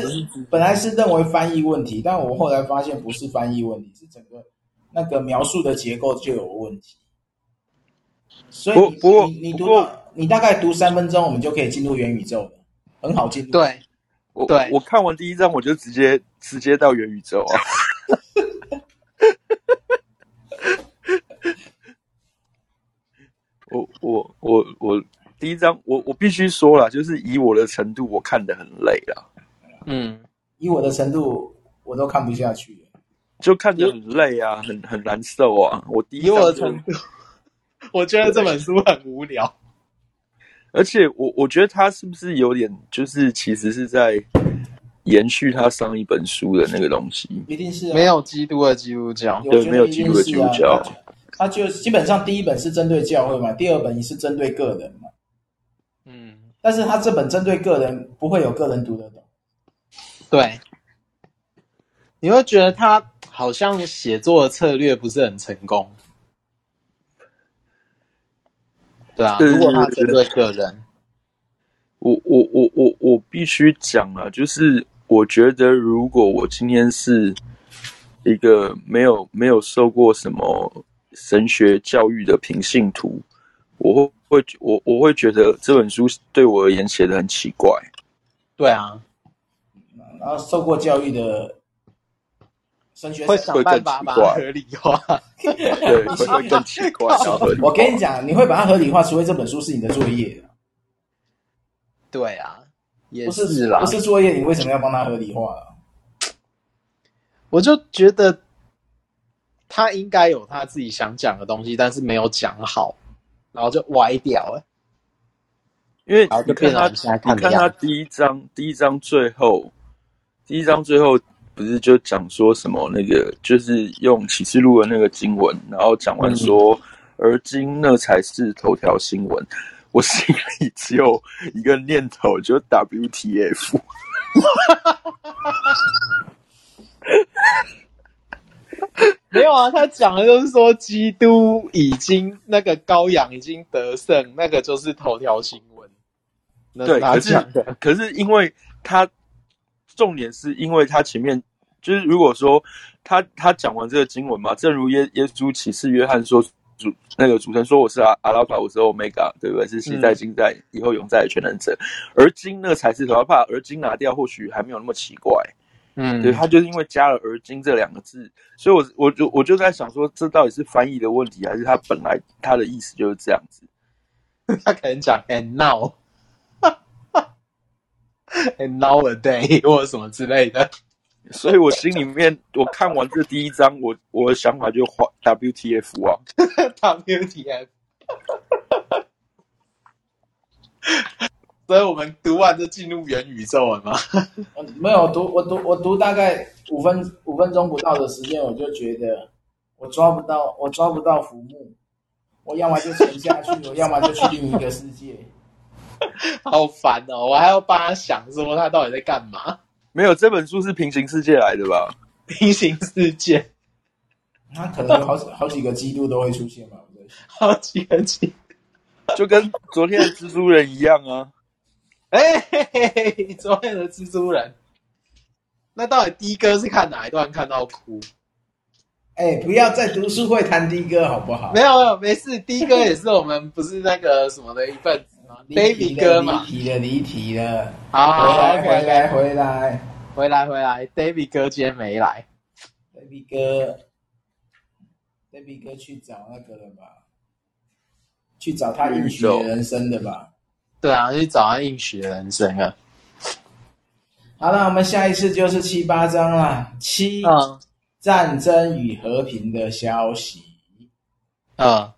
本来是认为翻译问题，但我后来发现不是翻译问题，是整个那个描述的结构就有问题。所以你不过你你读。你大概读三分钟，我们就可以进入元宇宙了，很好进入。对，我对我看完第一章，我就直接直接到元宇宙啊。我我我我第一章，我我必须说了，就是以我的程度，我看得很累了。嗯，以我的程度，我都看不下去，就看着很累啊，很很难受啊。我第一以我的程度，我觉得这本书很无聊。而且我我觉得他是不是有点，就是其实是在延续他上一本书的那个东西？一定是、啊、没有基督的基督教，对，没有基督的基督教。他就基本上第一本是针对教会嘛，第二本也是针对个人但是他这本针对个人，不会有个人读得懂。对，你会觉得他好像写作的策略不是很成功。对啊，如果他针对个人，我我我我我必须讲啊，就是我觉得如果我今天是一个没有没有受过什么神学教育的平信徒，我会会我我会觉得这本书对我而言写的很奇怪。对啊，然后受过教育的。会想办法把它合理化 对，会会更奇怪。我跟你讲，你会把它合理化，除非这本书是你的作业。对啊，也是啦，不是作业，你为什么要帮他合理化？我就觉得他应该有他自己想讲的东西，但是没有讲好，然后就歪掉了。因为你看他，你看他第一章，第一章最后，第一章最后不是就讲说什么那个，就是用启示录的那个经文，然后讲完说，嗯、而今那才是头条新闻。我心里只有一个念头，就 WTF。没有啊，他讲的就是说，基督已经那个羔羊已经得胜，那个就是头条新闻。对，可是可是因为他重点是因为他前面就是如果说他他讲完这个经文嘛，正如耶耶稣启示约翰说。主那个主神说：“我是阿阿拉法，我是欧米伽，对不对？是现在、今在、以后永在的全能者。嗯、而今那才是头要怕，而今拿掉，或许还没有那么奇怪。嗯，对，他就是因为加了‘而今’这两个字，所以我我就我就在想说，这到底是翻译的问题，还是他本来他的意思就是这样子？他可能讲 ‘and now’，‘and nowadays’ 或者什么之类的。”所以我心里面，我看完这第一章，我我的想法就画 WTF 啊，WTF。所以我们读完就进入元宇宙了吗？没有读，我读我读大概五分五分钟不到的时间，我就觉得我抓不到，我抓不到浮木，我要么就沉下去，我要么就去另一个世界。好烦哦！我还要帮他想说他到底在干嘛。没有，这本书是平行世界来的吧？平行世界，那可能有好几好几个季度都会出现吧？好几个季，就跟昨天的蜘蛛人一样啊！哎嘿嘿嘿，昨天的蜘蛛人，那到底的哥是看哪一段看到哭？哎，不要在读书会谈的哥好不好？没有没有，没事，的哥也是我们不是那个什么的一份子。David 哥嘛，离题了，离题了。好，回来，回来，回来，回来，回来。David 哥今天没来。David 哥，David 哥去找那个了吧？去找他应许的人生的吧？对啊，去找他应许的人生啊。好了，我们下一次就是七八章了。七，嗯、战争与和平的消息。嗯。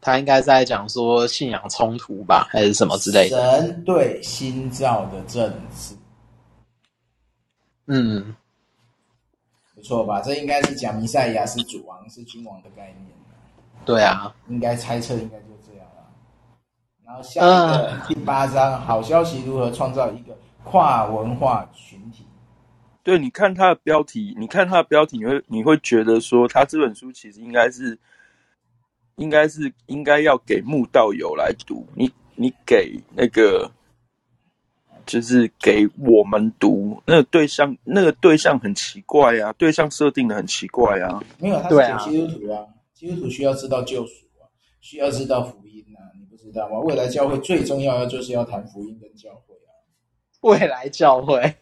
他应该在讲说信仰冲突吧，还是什么之类的？神对新造的政治，嗯，不错吧？这应该是讲弥赛亚是主王是君王的概念。对啊，应该猜测应该就。然后下一个第八章，嗯、好消息如何创造一个跨文化群体？对，你看他的标题，你看他的标题，你会你会觉得说，他这本书其实应该是。应该是应该要给慕道友来读，你你给那个，就是给我们读，那个对象那个对象很奇怪呀、啊，对象设定的很奇怪呀、啊。没有，他是给基督徒啊，基督徒需要知道救赎啊，需要知道福音知道吗？未来教会最重要的就是要谈福音跟教会啊。未来教会，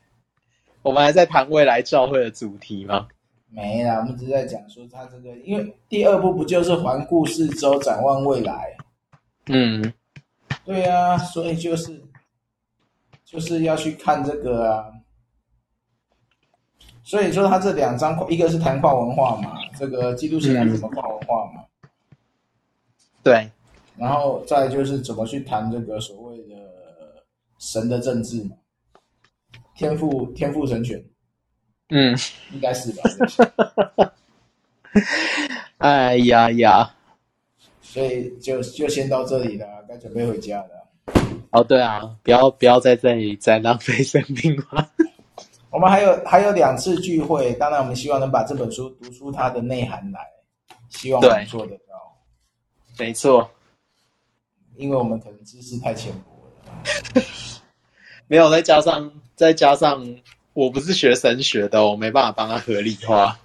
我们还在谈未来教会的主题吗？没啦，我们只是在讲说他这个，因为第二步不就是环顾四周、展望未来？嗯，对啊，所以就是就是要去看这个啊。所以说他这两张，一个是谈跨文化嘛，这个基督信仰怎么跨文化嘛？对，然后再就是怎么去谈这个所谓的神的政治嘛，天赋天赋神权。嗯，应该是吧。哎呀呀，所以就就先到这里了，该准备回家了。哦，对啊，不要不要在这里再浪费生命了。我们还有还有两次聚会，当然我们希望能把这本书读出它的内涵来，希望我们做得到。没错，因为我们可能知识太浅薄了。没有，再加上再加上。我不是学神学的，我没办法帮他合理化。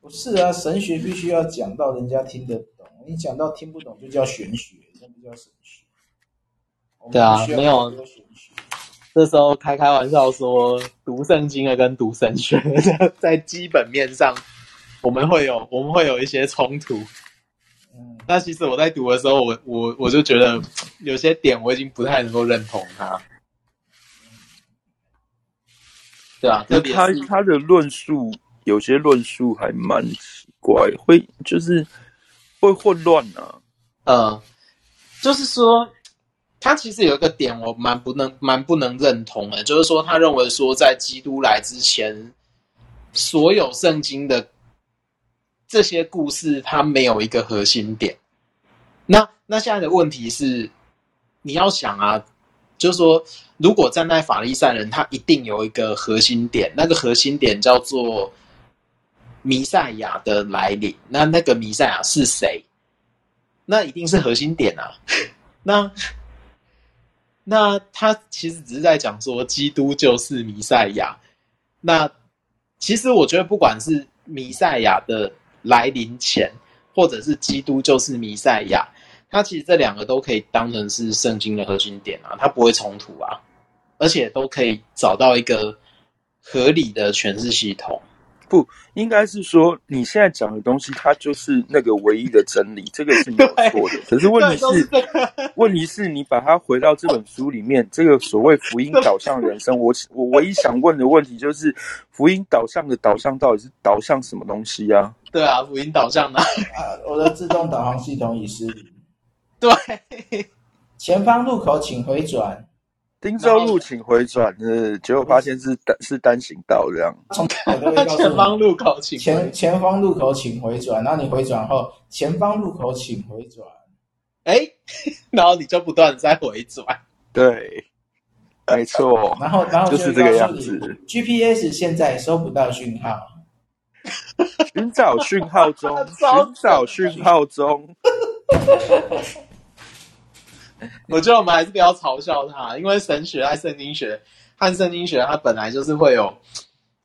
不是啊，神学必须要讲到人家听得懂，你讲到听不懂就叫玄学，那不叫神学。对啊，没有。这时候开开玩笑说，读圣经的跟读神学的 在基本面上，我们会有我们会有一些冲突。嗯，那其实我在读的时候，我我我就觉得有些点我已经不太能够认同他。对啊，他他的论述有些论述还蛮奇怪，会就是会混乱啊。呃，就是说，他其实有一个点我蛮不能蛮不能认同的，就是说他认为说在基督来之前，所有圣经的这些故事，它没有一个核心点。那那现在的问题是，你要想啊，就是说，如果站在法利赛人，他一定有一个核心点，那个核心点叫做弥赛亚的来临。那那个弥赛亚是谁？那一定是核心点啊。那那他其实只是在讲说，基督就是弥赛亚。那其实我觉得，不管是弥赛亚的来临前，或者是基督就是弥赛亚。它其实这两个都可以当成是圣经的核心点啊，它不会冲突啊，而且都可以找到一个合理的诠释系统。不应该是说你现在讲的东西，它就是那个唯一的真理，这个是没有 错的。可是问题是，是问题是你把它回到这本书里面，这个所谓福音导向人生，我我唯一想问的问题就是，福音导向的导向到底是导向什么东西啊？对啊，福音导向的？啊，我的自动导航系统已失灵。对，前方路口请回转。汀州路请回转，呃，结果发现是单是单行道这样。从前方路口请前前方路口请回转，然后你回转后，前方路口请回转。哎，然后你就不断在回转。对，没错。然后然后就是这个样子。GPS 现在收不到讯号，寻找讯号中，寻找讯号中。我觉得我们还是不要嘲笑他，因为神学和圣经学和圣经学，它本来就是会有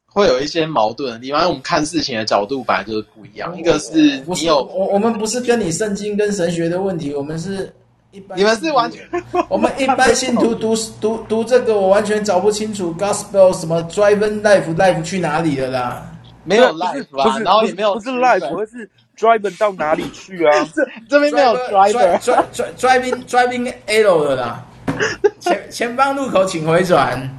会有一些矛盾的地方。我们看事情的角度本来就是不一样。一个是你有我，我们不是跟你圣经跟神学的问题，我们是一般你们是完全 我们一般信徒读读读这个，我完全找不清楚 gospel 什么 driven life life 去哪里了啦？没有 life 啊，然后也没有不是 life，而是。driving 到哪里去啊？这这边没有 driver，drive driving driving arrow 的啦。前前方路口请回转。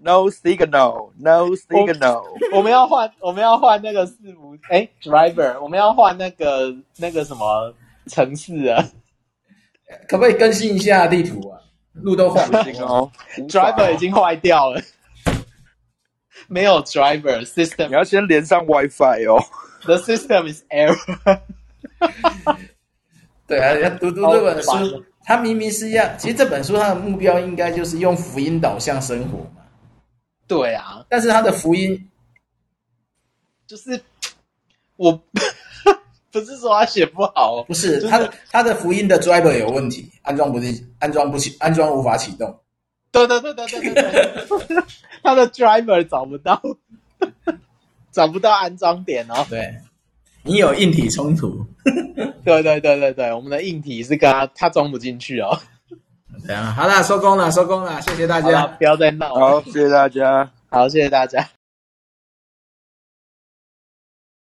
No signal，no signal。我们要换，我们要换那个四五。哎，driver，我们要换那个那个什么城市啊？可不可以更新一下地图啊？路都换不新哦，driver 已经坏掉了，没有 driver system。你要先连上 WiFi 哦。The system is error。对啊，要读读这本书，它明明是要，其实这本书它的目标应该就是用福音导向生活嘛。对啊，但是它的福音就是我 不是说他写不好，不是他的他的福音的 driver 有问题，安装不进，安装不起，安装无法启动。对对对对对对对，他的 driver 找不到。找不到安装点哦。对，你有硬体冲突。对对对对对，我们的硬体是跟他他装不进去哦。对啊，好了，收工了，收工了，谢谢大家，不要再闹了。好，谢谢大家，好，谢谢大家。